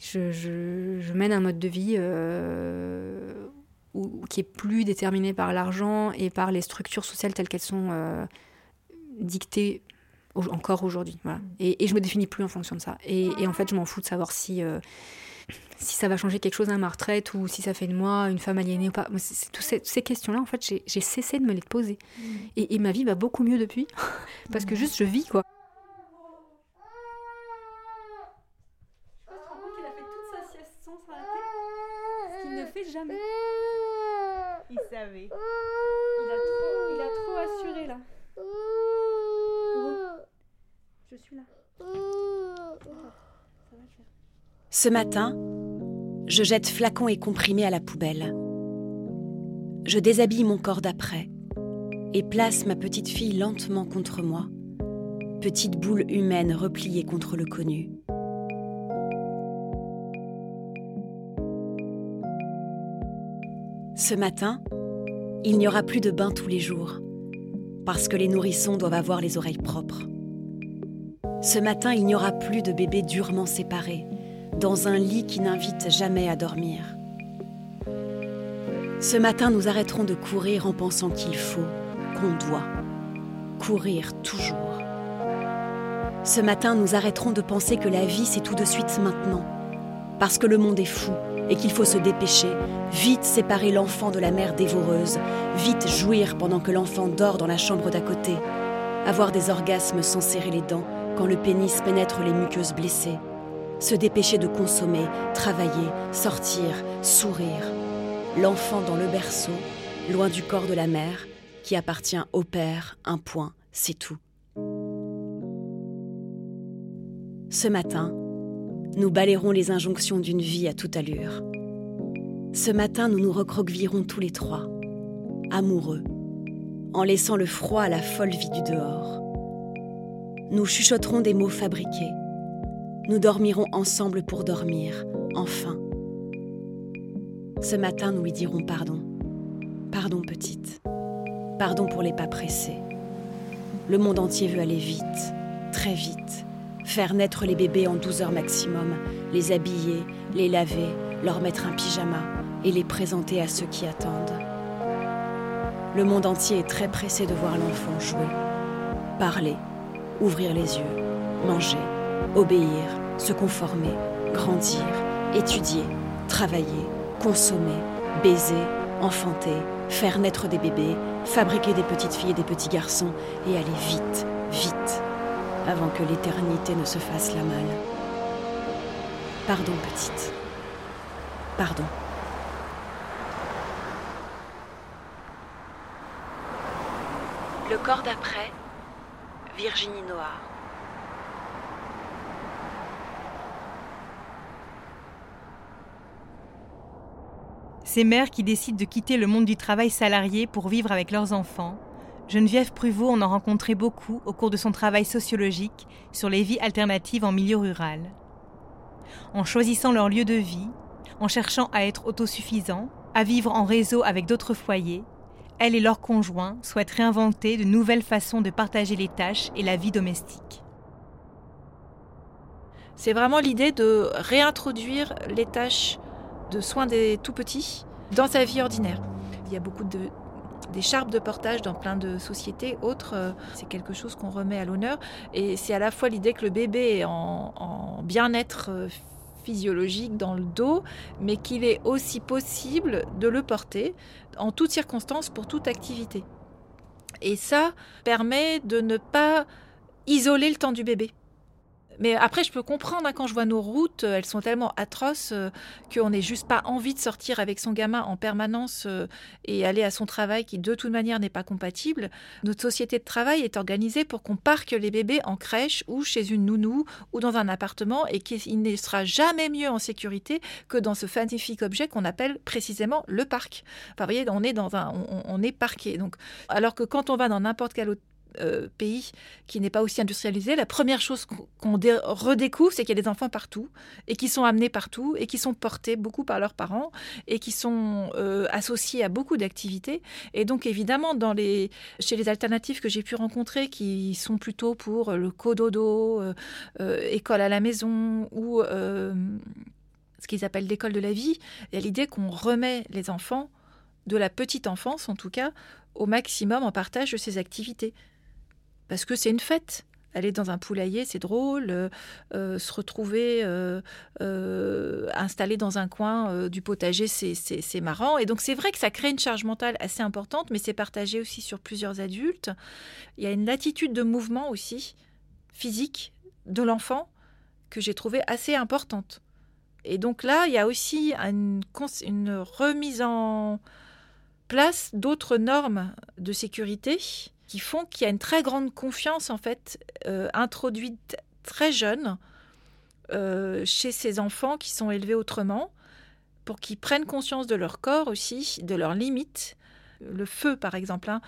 Je, mène un mode de vie qui est plus déterminé par l'argent et par les structures sociales telles qu'elles sont dictées encore aujourd'hui. Voilà. Et, et, je me définis plus en fonction de ça. Et, en fait, je m'en fous de savoir si, euh, si ça va changer quelque chose à ma retraite ou si ça fait de moi une femme aliénée ou pas. toutes ces, ces questions-là, en fait, j'ai cessé de me les poser. Mm. Et, ma vie va beaucoup mieux depuis. (laughs) parce que juste, je vis, quoi. ne fait jamais. Il savait. Il a trop, il a trop assuré là. Je suis là. Ce matin, je jette flacons et comprimés à la poubelle. Je déshabille mon corps d'après et place ma petite fille lentement contre moi, petite boule humaine repliée contre le connu. Ce matin, il n'y aura plus de bain tous les jours. parce que les nourrissons doivent avoir les oreilles propres. Ce matin, il n'y aura plus de bébés durement séparés, dans un lit qui n'invite jamais à dormir. Ce matin, nous arrêterons de courir en pensant qu'il faut, qu'on doit. Courir toujours. Ce matin, nous arrêterons de penser que la vie, c'est tout de suite maintenant. Parce que le monde est fou et qu'il faut se dépêcher, vite séparer l'enfant de la mère dévoreuse, vite jouir pendant que l'enfant dort dans la chambre d'à côté, avoir des orgasmes sans serrer les dents quand le pénis pénètre les muqueuses blessées, se dépêcher de consommer, travailler, sortir, sourire. L'enfant dans le berceau, loin du corps de la mère, qui appartient au père, un point, c'est tout. Ce matin, nous balayerons les injonctions d'une vie à toute allure. Ce matin, nous nous recroquevillerons tous les trois, amoureux, en laissant le froid à la folle vie du dehors. Nous chuchoterons des mots fabriqués. Nous dormirons ensemble pour dormir, enfin. Ce matin, nous lui dirons pardon. Pardon, petite. Pardon pour les pas pressés. Le monde entier veut aller vite, très vite faire naître les bébés en 12 heures maximum, les habiller, les laver, leur mettre un pyjama et les présenter à ceux qui attendent. Le monde entier est très pressé de voir l'enfant jouer, parler, ouvrir les yeux, manger, obéir, se conformer, grandir, étudier, travailler, consommer, baiser, enfanter, faire naître des bébés, fabriquer des petites filles et des petits garçons et aller vite, vite avant que l'éternité ne se fasse la malle. Pardon, petite. Pardon. Le corps d'après, Virginie Noir. Ces mères qui décident de quitter le monde du travail salarié pour vivre avec leurs enfants Geneviève Pruvot en a rencontré beaucoup au cours de son travail sociologique sur les vies alternatives en milieu rural. En choisissant leur lieu de vie, en cherchant à être autosuffisants, à vivre en réseau avec d'autres foyers, elles et leurs conjoints souhaitent réinventer de nouvelles façons de partager les tâches et la vie domestique. C'est vraiment l'idée de réintroduire les tâches de soins des tout petits dans sa vie ordinaire. Il y a beaucoup de, des charpes de portage dans plein de sociétés autres. Euh, c'est quelque chose qu'on remet à l'honneur. Et c'est à la fois l'idée que le bébé est en, bien-être euh, physiologique dans le dos, mais qu'il est aussi possible de le porter en toutes circonstances pour toute activité. Et ça permet de ne pas isoler le temps du bébé. Mais après, je peux comprendre hein, quand je vois nos routes, euh, elles sont tellement atroces euh, qu'on n'ait juste pas envie de sortir avec son gamin en permanence euh, et aller à son travail qui de toute manière n'est pas compatible. Notre société de travail est organisée pour qu'on parque les bébés en crèche ou chez une nounou ou dans un appartement et qu'il ne sera jamais mieux en sécurité que dans ce magnifique objet qu'on appelle précisément le parc. Vous voyez, on est dans un, on est parqué. Donc, alors que quand on va dans n'importe quel autre euh, pays qui n'est pas aussi industrialisé, la première chose qu'on redécouvre, c'est qu'il y a des enfants partout et qui sont amenés partout et qui sont portés beaucoup par leurs parents et qui sont euh, associés à beaucoup d'activités. Et donc évidemment, chez les alternatives que j'ai pu rencontrer, qui sont plutôt pour le cododo, euh, école à la maison ou ce qu'ils appellent l'école de la vie, il y a l'idée qu'on remet les enfants de la petite enfance en tout cas au maximum en partage de ces activités parce que c'est une fête. Aller dans un poulailler, c'est drôle. Euh, euh, se retrouver euh, installé dans un coin du potager, c'est marrant. Et donc c'est vrai que ça crée une charge mentale assez importante, mais c'est partagé aussi sur plusieurs adultes. Il y a une latitude de mouvement aussi, physique, de l'enfant, que j'ai trouvé assez importante. Et donc là, il y a aussi une remise en place d'autres normes de sécurité qui font qu'il y a une très grande confiance en fait euh, introduite très jeune euh, chez ces enfants qui sont élevés autrement, pour qu'ils prennent conscience de leur corps aussi, de leurs limites. Le feu, par exemple, hein.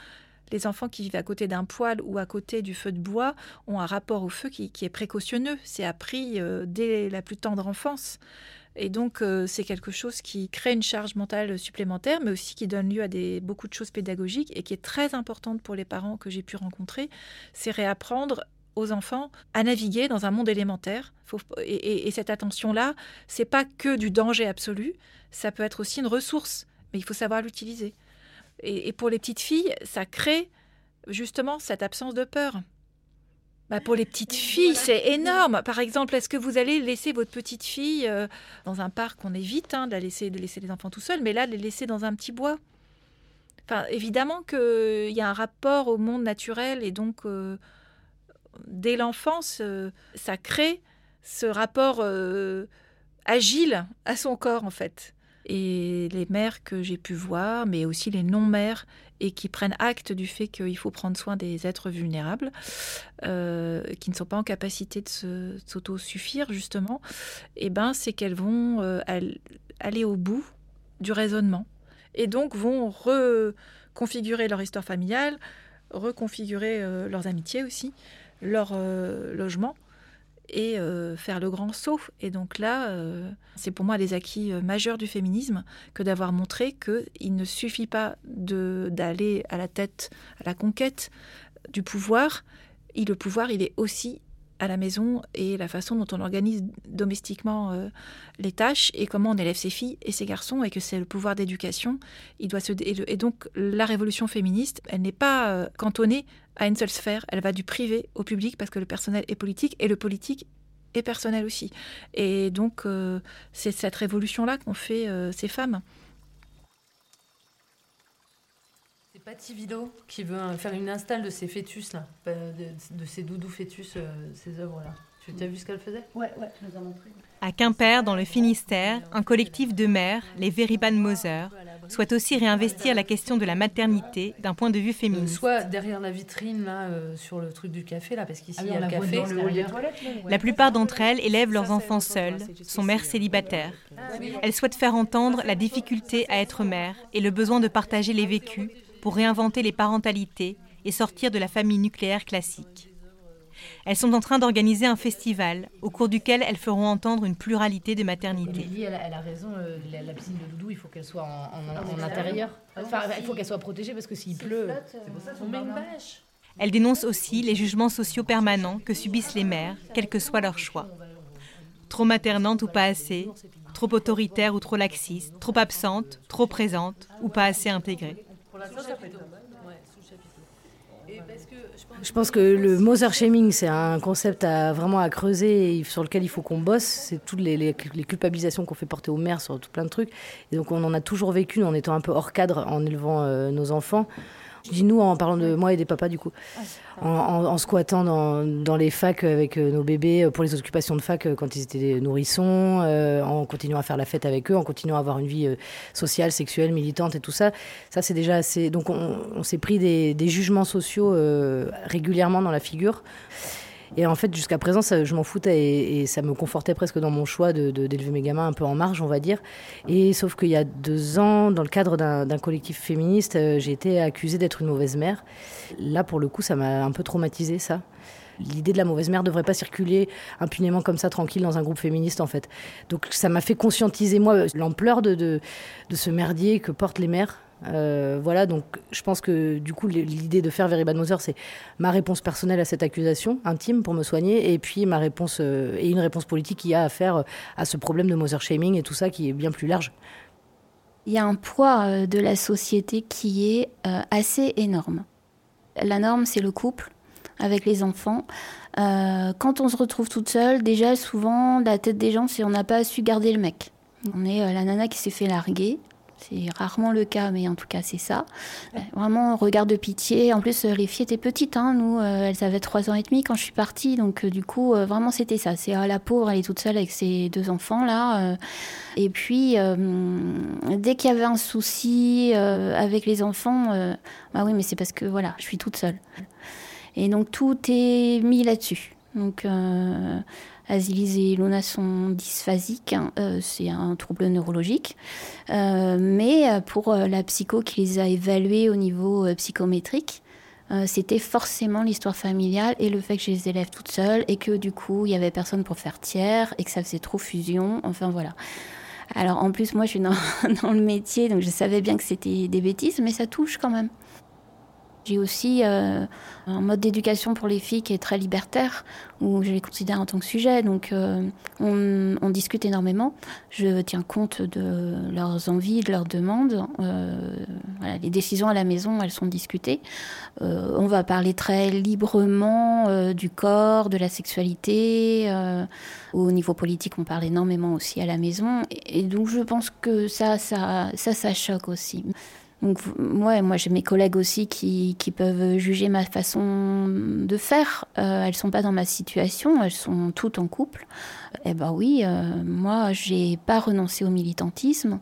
les enfants qui vivent à côté d'un poêle ou à côté du feu de bois ont un rapport au feu qui, est précautionneux. C'est appris euh, dès la plus tendre enfance. Et donc, euh, c'est quelque chose qui crée une charge mentale supplémentaire, mais aussi qui donne lieu à beaucoup de choses pédagogiques et qui est très importante pour les parents que j'ai pu rencontrer. C'est réapprendre aux enfants à naviguer dans un monde élémentaire. et, cette attention-là, c'est pas que du danger absolu, ça peut être aussi une ressource, mais il faut savoir l'utiliser. Et, pour les petites filles, ça crée justement cette absence de peur. Bah pour les petites filles, c'est énorme. Par exemple, est-ce que vous allez laisser votre petite fille euh, dans un parc On évite hein, de, la laisser, les enfants tout seuls, mais là, de les laisser dans un petit bois? Enfin, évidemment qu'il y a un rapport au monde naturel et donc euh, dès l'enfance, euh, ça crée ce rapport agile à son corps en fait. Et les mères que j'ai pu voir, mais aussi les non-mères et qui prennent acte du fait qu'il faut prendre soin des êtres vulnérables, euh, qui ne sont pas en capacité de s'auto-suffire, justement, et eh ben, c'est qu'elles vont euh, aller au bout du raisonnement. Et donc vont reconfigurer leur histoire familiale, reconfigurer euh, leurs amitiés aussi, leur logement et euh, faire le grand saut. Et donc là, euh, c'est pour moi des acquis euh, majeurs du féminisme que d'avoir montré qu'il ne suffit pas d'aller à la tête, à la conquête du pouvoir. Et le pouvoir, il est aussi à la maison et la façon dont on organise domestiquement les tâches et comment on élève ses filles et ses garçons et que c'est le pouvoir d'éducation. Il doit se et donc la révolution féministe, elle n'est pas cantonnée à une seule sphère. Elle va du privé au public parce que le personnel est politique et le politique est personnel aussi. Et donc, euh, c'est cette révolution-là qu'ont fait euh, ces femmes. C'est pas Tivido qui veut faire une installe de ces fœtus, là, de, ces doudous fœtus, euh, ces œuvres-là. Tu as vu ce qu'elle faisait? Ouais, ouais, tu nous as montré. À Quimper, dans le Finistère, un collectif de mères, les Veriban Moser, souhaite aussi réinvestir la question de la maternité d'un point de vue féministe. Soit derrière la vitrine, là, euh, sur le truc du café, là, parce qu'ici, ah il y a le café. La plupart d'entre elles élèvent leurs enfants seules, sont mères célibataires. Elles souhaitent faire entendre la difficulté à être mère et le besoin de partager les vécus pour réinventer les parentalités et sortir de la famille nucléaire classique. Elles sont en train d'organiser un festival au cours duquel elles feront entendre une pluralité de maternités. elle, a raison, euh, la, piscine de Doudou, il faut qu'elle soit en, intérieur. Enfin, il faut qu'elle soit protégée parce que s'il pleut, on met une bâche. Elle dénonce aussi les jugements sociaux permanents que subissent les mères, quel que soit leur choix. Trop maternante ou pas assez, trop autoritaire ou trop laxiste, trop absente, trop présente ou pas assez intégrée. Je pense que le Mother Shaming, c'est un concept à, vraiment à creuser et sur lequel il faut qu'on bosse. C'est toutes les, culpabilisations qu'on fait porter aux mères sur tout plein de trucs. Et donc on en a toujours vécu en étant un peu hors cadre en élevant euh, nos enfants. Je dis nous en parlant de moi et des papas du coup. En, squattant dans, les facs avec euh, nos bébés euh, pour les occupations de fac euh, quand ils étaient nourrissons, en continuant à faire la fête avec eux, en continuant à avoir une vie sociale, sexuelle, militante et tout ça. Ça c'est déjà assez. Donc on, s'est pris des, des jugements sociaux régulièrement dans la figure. Et en fait, jusqu'à présent, ça, je m'en foutais et, ça me confortait presque dans mon choix de, d'élever mes gamins un peu en marge, on va dire. Et sauf qu'il y a deux ans, dans le cadre d'un, collectif féministe, euh, j'ai été accusée d'être une mauvaise mère. Là, pour le coup, ça m'a un peu traumatisé ça. L'idée de la mauvaise mère ne devrait pas circuler impunément comme ça, tranquille, dans un groupe féministe, en fait. Donc ça m'a fait conscientiser, moi, l'ampleur de, de, de ce merdier que portent les mères euh, voilà, donc je pense que du coup, l'idée de faire Very Bad Mother, c'est ma réponse personnelle à cette accusation intime pour me soigner, et puis ma réponse euh, et une réponse politique qui a à faire euh, à ce problème de mother shaming et tout ça qui est bien plus large. Il y a un poids de la société qui est assez énorme. La norme, c'est le couple avec les enfants. quand on se retrouve toute seule, déjà souvent la tête des gens, c'est on n'a pas su garder le mec. On est la nana qui s'est fait larguer, c'est rarement le cas, mais en tout cas, c'est ça. Euh, vraiment, regard de pitié. En plus, euh, les filles étaient petites. Hein. Nous, euh, elles avaient trois ans et demi quand je suis partie. Donc, du coup, vraiment, c'était ça. C'est la pauvre, elle est toute seule avec ses deux enfants-là. et puis, dès qu'il y avait un souci avec les enfants, bah oui, mais c'est parce que, voilà, je suis toute seule. Et donc, tout est mis là-dessus. Donc, Azilis et Luna sont dysphasiques, hein. euh, c'est un trouble neurologique. Euh, mais pour euh, la psycho qui les a évalués au niveau psychométrique, c'était forcément l'histoire familiale et le fait que j'ai les élèves toutes seules et que du coup, il y avait personne pour faire tiers et que ça faisait trop fusion. Enfin voilà. Alors en plus, moi, je suis dans, (laughs) dans le métier, donc je savais bien que c'était des bêtises, mais ça touche quand même. J'ai aussi euh, un mode d'éducation pour les filles qui est très libertaire, où je les considère en tant que sujet. Donc, euh, on, discute énormément. Je tiens compte de leurs envies, de leurs demandes. Euh, les décisions à la maison, elles sont discutées. On va parler très librement du corps, de la sexualité. au niveau politique, on parle énormément aussi à la maison. Et, et donc, je pense que ça, ça, ça, ça choque aussi. Moi, j'ai mes collègues aussi qui, peuvent juger ma façon de faire. Euh, elles sont pas dans ma situation, elles sont toutes en couple. Eh ben oui, euh, moi, j'ai pas renoncé au militantisme.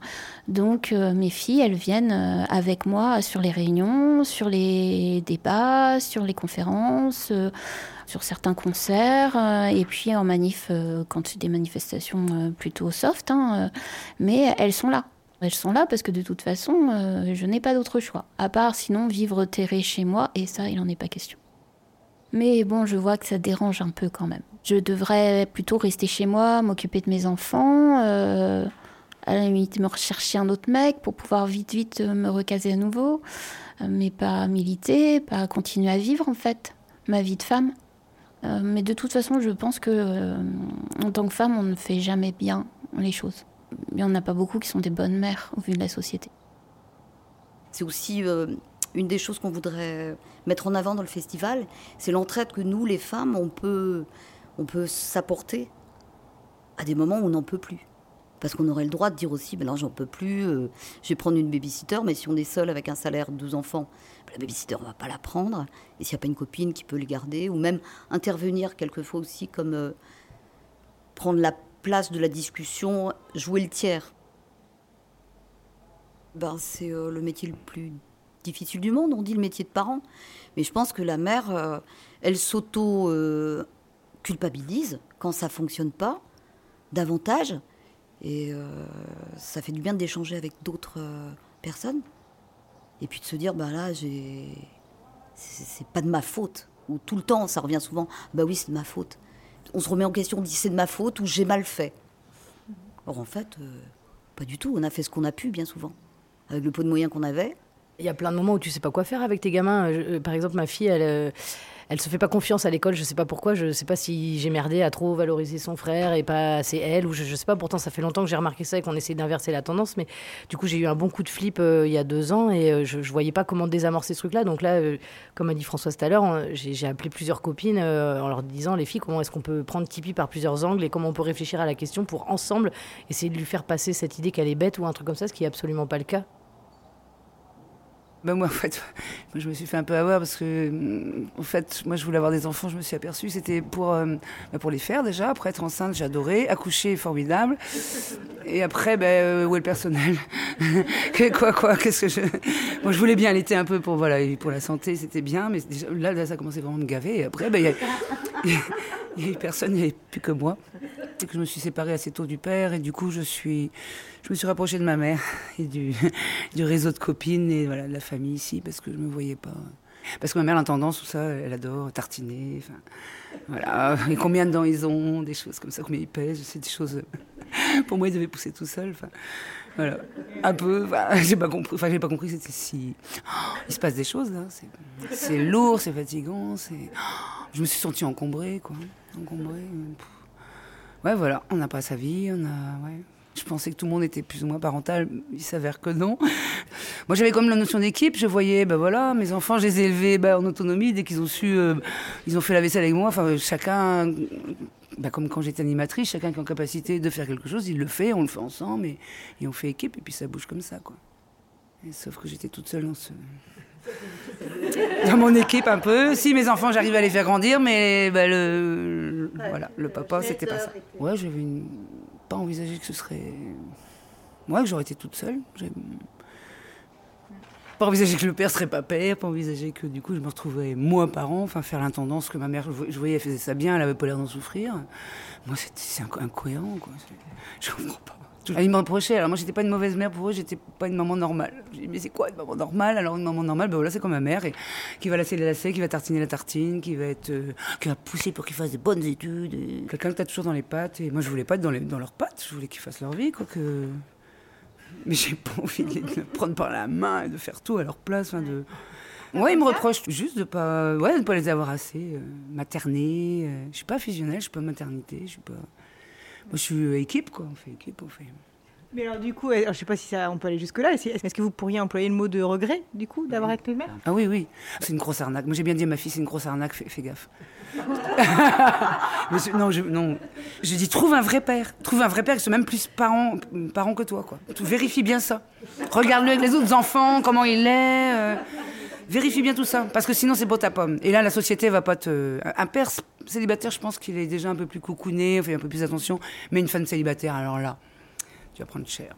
Donc, euh, mes filles, elles viennent euh, avec moi sur les réunions, sur les débats, sur les conférences sur certains concerts et puis en manif quand c'est des manifestations plutôt soft. Hein, mais elles sont là. Elles sont là parce que de toute façon, euh, je n'ai pas d'autre choix. À part sinon vivre terré chez moi, et ça, il n'en est pas question. Mais bon, je vois que ça dérange un peu quand même. Je devrais plutôt rester chez moi, m'occuper de mes enfants, euh, à la limite me rechercher un autre mec pour pouvoir vite, vite me recaser à nouveau, euh, mais pas militer, pas continuer à vivre en fait, ma vie de femme. Euh, mais de toute façon, je pense que euh, en tant que femme, on ne fait jamais bien les choses il n'y en a pas beaucoup qui sont des bonnes mères au vu de la société. C'est aussi euh, une des choses qu'on voudrait mettre en avant dans le festival, c'est l'entraide que nous, les femmes, on peut, on peut s'apporter à des moments où on n'en peut plus. Parce qu'on aurait le droit de dire aussi, ben non, j'en peux plus, euh, je vais prendre une babysitter, mais si on est seul avec un salaire de deux enfants, la babysitter, on va pas la prendre. Et s'il n'y a pas une copine qui peut les garder, ou même intervenir quelquefois aussi comme euh, prendre la place de la discussion, jouer le tiers. Ben, c'est euh, le métier le plus difficile du monde, on dit le métier de parent. Mais je pense que la mère, euh, elle s'auto-culpabilise quand ça fonctionne pas, davantage. Et euh, ça fait du bien d'échanger avec d'autres euh, personnes. Et puis de se dire, bah là. C'est pas de ma faute. Ou tout le temps, ça revient souvent, bah oui, c'est de ma faute on se remet en question, on dit c'est de ma faute ou j'ai mal fait. Or en fait, euh, pas du tout. On a fait ce qu'on a pu bien souvent, avec le peu de moyens qu'on avait. Il y a plein de moments où tu sais pas quoi faire avec tes gamins. Je- euh, par exemple, ma fille, elle, euh, elle se fait pas confiance à l'école. Je sais pas pourquoi. Je sais pas si j'ai merdé à trop valoriser son frère et pas assez elle, ou je, je sais pas. Pourtant, ça fait longtemps que j'ai remarqué ça et qu'on essaie d'inverser la tendance. Mais du coup, j'ai eu un bon coup de flip euh, il y a deux ans et euh, je, je voyais pas comment désamorcer ce truc-là. Donc là, euh, comme a dit Françoise tout à l'heure, euh, j'ai appelé plusieurs copines en leur disant les filles, comment est-ce qu'on peut prendre Tipeee par plusieurs angles et comment on peut réfléchir à la question pour ensemble essayer de lui faire passer cette idée qu'elle est bête ou un truc comme ça, ce qui est absolument pas le cas. Ben moi, en fait, moi, (laughs) je me suis fait un peu avoir parce que, hum, en fait, moi, je voulais avoir des enfants, je me suis aperçue, c'était pour, euh, ben, pour les faire déjà. Après, être enceinte, j'ai adoré. Accoucher, formidable. Et après, ben, où est le personnel? (laughs) Quoi, quoi Qu'est-ce que je. (laughs) Moi, je voulais bien allaiter un peu pour, voilà, pour la santé, c'était bien, mais là, ça commençait vraiment me gaver. Et après, il y a- il y a eu personne, il n'y avait plus que moi. Que je me suis séparée assez tôt du père, et du coup, je suis, je me suis rapprochée de ma mère (laughs) et du, du réseau de copines et voilà, de la famille ici, parce que je me voyais pas. Parce que ma mère a tendance, tout ça, elle adore tartiner, voilà. Et combien de dents ils ont, des choses comme ça, combien ils pèsent, c'est des choses. (laughs) Pour moi, ils devaient pousser tout seuls, enfin, voilà. Un peu, enfin, (laughs) j'ai pas compris, enfin, j'ai pas compris c'était si. (gasps) Il se passe des choses, là. c'est- C'est lourd, c'est fatigant, c'est. (gasps) Je me suis sentie encombrée, quoi. Encombrée. Ouais, voilà, on n'a pas sa vie, on a. Ouais. Je pensais que tout le monde était plus ou moins parental, il s'avère que non. (laughs) Moi, j'avais comme la notion d'équipe, je voyais, ben voilà, mes enfants, je les ai élevés ben, en autonomie dès qu'ils ont su. euh, ils ont fait la vaisselle avec moi, enfin, chacun. ben, comme quand j'étais animatrice, chacun qui est en capacité de faire quelque chose, il le fait, on le fait ensemble, et, et on fait équipe, et puis ça bouge comme ça, quoi. Et sauf que j'étais toute seule dans ce. Dans mon équipe un peu. Si mes enfants, j'arrivais à les faire grandir, mais ben, le, voilà, le papa, c'était pas ça. Ouais, j'avais une- pas envisagé que ce serait. Ouais, que j'aurais été toute seule. J'ai pas envisagé que le père serait pas père, pas envisagé que du coup je me retrouvais moi parent, enfin faire l'intendance que ma mère, je vo- je voyais, elle faisait ça bien, elle avait pas l'air d'en souffrir. Moi, c'est inco- incohérent, quoi. Je comprends pas. Ils me reprochaient. Alors moi, j'étais pas une mauvaise mère pour eux, j'étais pas une maman normale. J'ai dit, mais c'est quoi une maman normale? Alors une maman normale, ben voilà, c'est comme ma mère, et, qui va lasser les lacets, qui va tartiner la tartine, qui va être, euh, qui va pousser pour qu'ils fassent de bonnes études. et Quelqu'un que t'as toujours dans les pattes. Et moi, je voulais pas être dans, les, dans leurs pattes. Je voulais qu'ils fassent leur vie, quoi que. Mais j'ai pas envie de les prendre par la main et de faire tout à leur place. enfin, de... Ouais, ils me reprochent juste de pas, ouais, de pas les avoir assez euh, maternés. euh. Je suis pas fusionnelle, je suis pas maternité, je suis pas. Moi, je suis euh, équipe, quoi. On fait équipe, on fait. Mais alors, du coup, euh, je sais pas si ça, on peut aller jusque-là. Est-ce que vous pourriez employer le mot de regret, du coup, d'avoir été mère Ah oui, oui. C'est une grosse arnaque. Moi, j'ai bien dit à ma fille, c'est une grosse arnaque, fais, fais gaffe. (laughs) Non, je, non. J'ai dit, trouve un vrai père. Trouve un vrai père qui soit même plus parent, parent que toi, quoi. Vérifie bien ça. Regarde-le avec les autres enfants, comment il est. euh, Vérifie bien tout ça, parce que sinon c'est beau ta pomme. Et là, la société va pas te. Un père célibataire, je pense qu'il est déjà un peu plus coucouné, fait un peu plus attention. Mais une femme célibataire, alors là, tu vas prendre cher.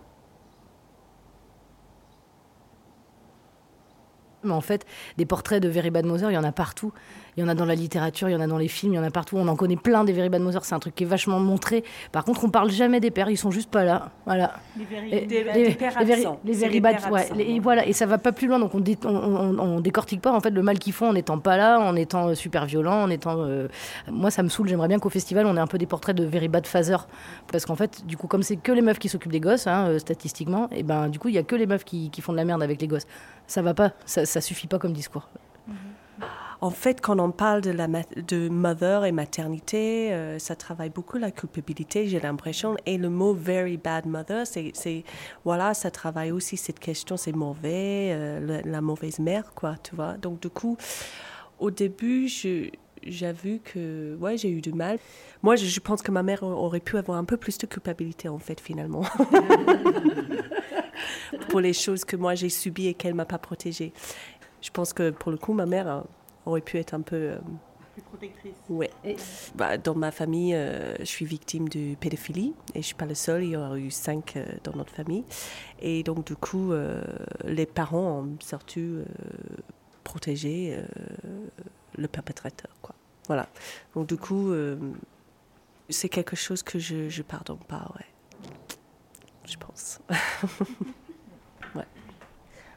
Mais en fait, des portraits de Very Bad il y en a partout. Il y en a dans la littérature, il y en a dans les films, il y en a partout. On en connaît plein des Very Bad Mother. C'est un truc qui est vachement montré. Par contre, on parle jamais des pères. Ils sont juste pas là. Voilà. Les very- Et- des- les- des pères les very- absents. les C'est very les bad- ouais, et voilà. Et ça va pas plus loin. Donc on, dé- on, on- on décortique pas en fait le mal qu'ils font en n'étant pas là, en étant euh, super violent, en étant. euh, Moi, ça me saoule. J'aimerais bien qu'au festival, on ait un peu des portraits de Very Bad Father, parce qu'en fait, du coup, comme c'est que les meufs qui s'occupent des gosses, hein, euh, statistiquement, et ben du coup, il y a que les meufs qui, qui font de la merde avec les gosses. Ça va pas. Ça, ça suffit pas comme discours. En fait, quand on parle de, mother et maternité, euh, ça travaille beaucoup la culpabilité, j'ai l'impression. Et le mot very bad mother, c'est, voilà, ça travaille aussi cette question, c'est mauvais, euh, la mauvaise mère, quoi, tu vois. Donc, du coup, au début, je, j'ai vu que, ouais, j'ai eu du mal. Moi, je, je pense que ma mère aurait pu avoir un peu plus de culpabilité, en fait, finalement. (laughs) pour les choses que moi j'ai subies et qu'elle m'a pas protégée. Je pense que pour le coup, ma mère aurait pu être un peu. euh, Plus protectrice. Ouais. Bah, dans ma famille, euh, je suis victime de pédophilie et je suis pas le seul. Il y en a eu cinq euh, dans notre famille. Et donc, du coup, euh, les parents ont surtout protégé le perpétrateur. Quoi. Voilà. Donc, du coup, c'est quelque chose que je, je pardonne pas, ouais. Je pense. (laughs)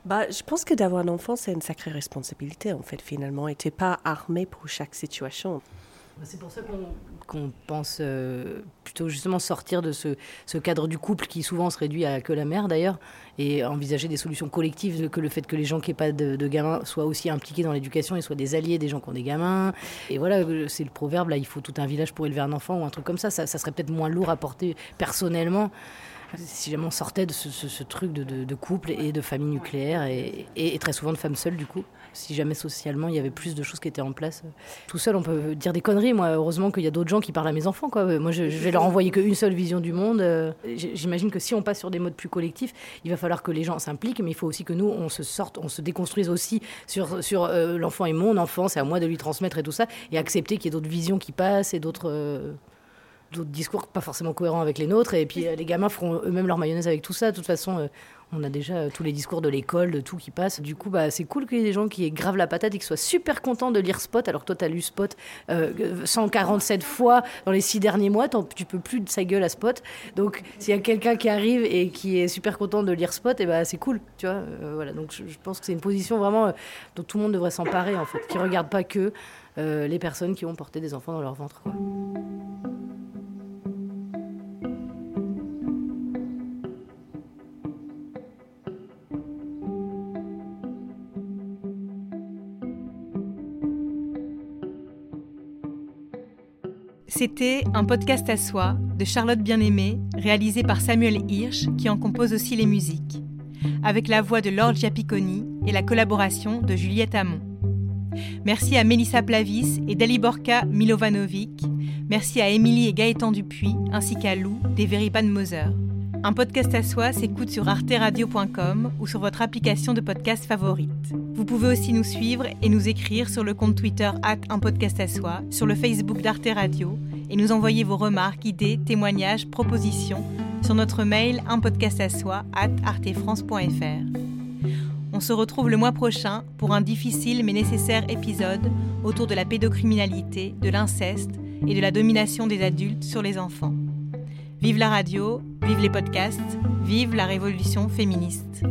Bah, je pense que d'avoir un enfant, c'est une sacrée responsabilité, en fait, finalement. Et t'es pas armé pour chaque situation. C'est pour ça qu'on pense euh, plutôt justement sortir de ce, cadre du couple qui souvent se réduit à que la mère d'ailleurs et envisager des solutions collectives, que le fait que les gens qui n'aient pas de, gamins soient aussi impliqués dans l'éducation et soient des alliés des gens qui ont des gamins. Et voilà, euh, c'est le proverbe, là, il faut tout un village pour élever un enfant ou un truc comme. Ça, ça serait peut-être moins lourd à porter personnellement si jamais on sortait de ce, truc de, couple et de famille nucléaire et, très souvent de femmes seules du coup. Si jamais socialement il y avait plus de choses qui étaient en place. Tout seul on peut dire des conneries. Moi heureusement qu'il y a d'autres gens qui parlent à mes enfants. Quoi. Moi je, je vais leur envoyer qu'une seule vision du monde. Euh, J'imagine que si on passe sur des modes plus collectifs, il va falloir que les gens s'impliquent, mais il faut aussi que nous on se sorte, on se déconstruise aussi sur, euh, l'enfant est mon enfant, c'est à moi de lui transmettre et tout ça, et accepter qu'il y ait d'autres visions qui passent et d'autres... euh, d'autres discours pas forcément cohérents avec les nôtres. Et puis euh, les gamins feront eux-mêmes leur mayonnaise avec tout ça. De toute façon, euh, on a déjà euh, tous les discours de l'école, de tout qui passe. Du coup, bah, c'est cool qu'il y ait des gens qui aient grave la patate et qui soient super contents de lire Spot, alors que toi, tu as lu Spot euh, 147 fois dans les six derniers mois. Tu peux plus de sa gueule à Spot. Donc, s'il y a quelqu'un qui arrive et qui est super content de lire Spot, et bah, c'est cool. Tu vois Euh, voilà. Donc, je, je pense que c'est une position vraiment euh, dont tout le monde devrait s'emparer, en fait, qui regarde pas que les personnes qui ont porté des enfants dans leur ventre. quoi. C'était un podcast à soi de Charlotte Bien-Aimée, réalisé par Samuel Hirsch, qui en compose aussi les musiques, avec la voix de Lord Giapiconi et la collaboration de Juliette Hamon. Merci à Mélissa Plavis et Daliborka Milovanovic. Merci à Émilie et Gaëtan Dupuis, ainsi qu'à Lou des Veriban Moser. Un podcast à soi s'écoute sur arteradio.com ou sur votre application de podcast favorite. Vous pouvez aussi nous suivre et nous écrire sur le compte Twitter at un podcast à soi, sur le Facebook d'Arte Radio et nous envoyer vos remarques, idées, témoignages, propositions sur notre mail un podcast à soi at artefrance.fr. On se retrouve le mois prochain pour un difficile mais nécessaire épisode autour de la pédocriminalité, de l'inceste et de la domination des adultes sur les enfants. Vive la radio, vive les podcasts, vive la révolution féministe.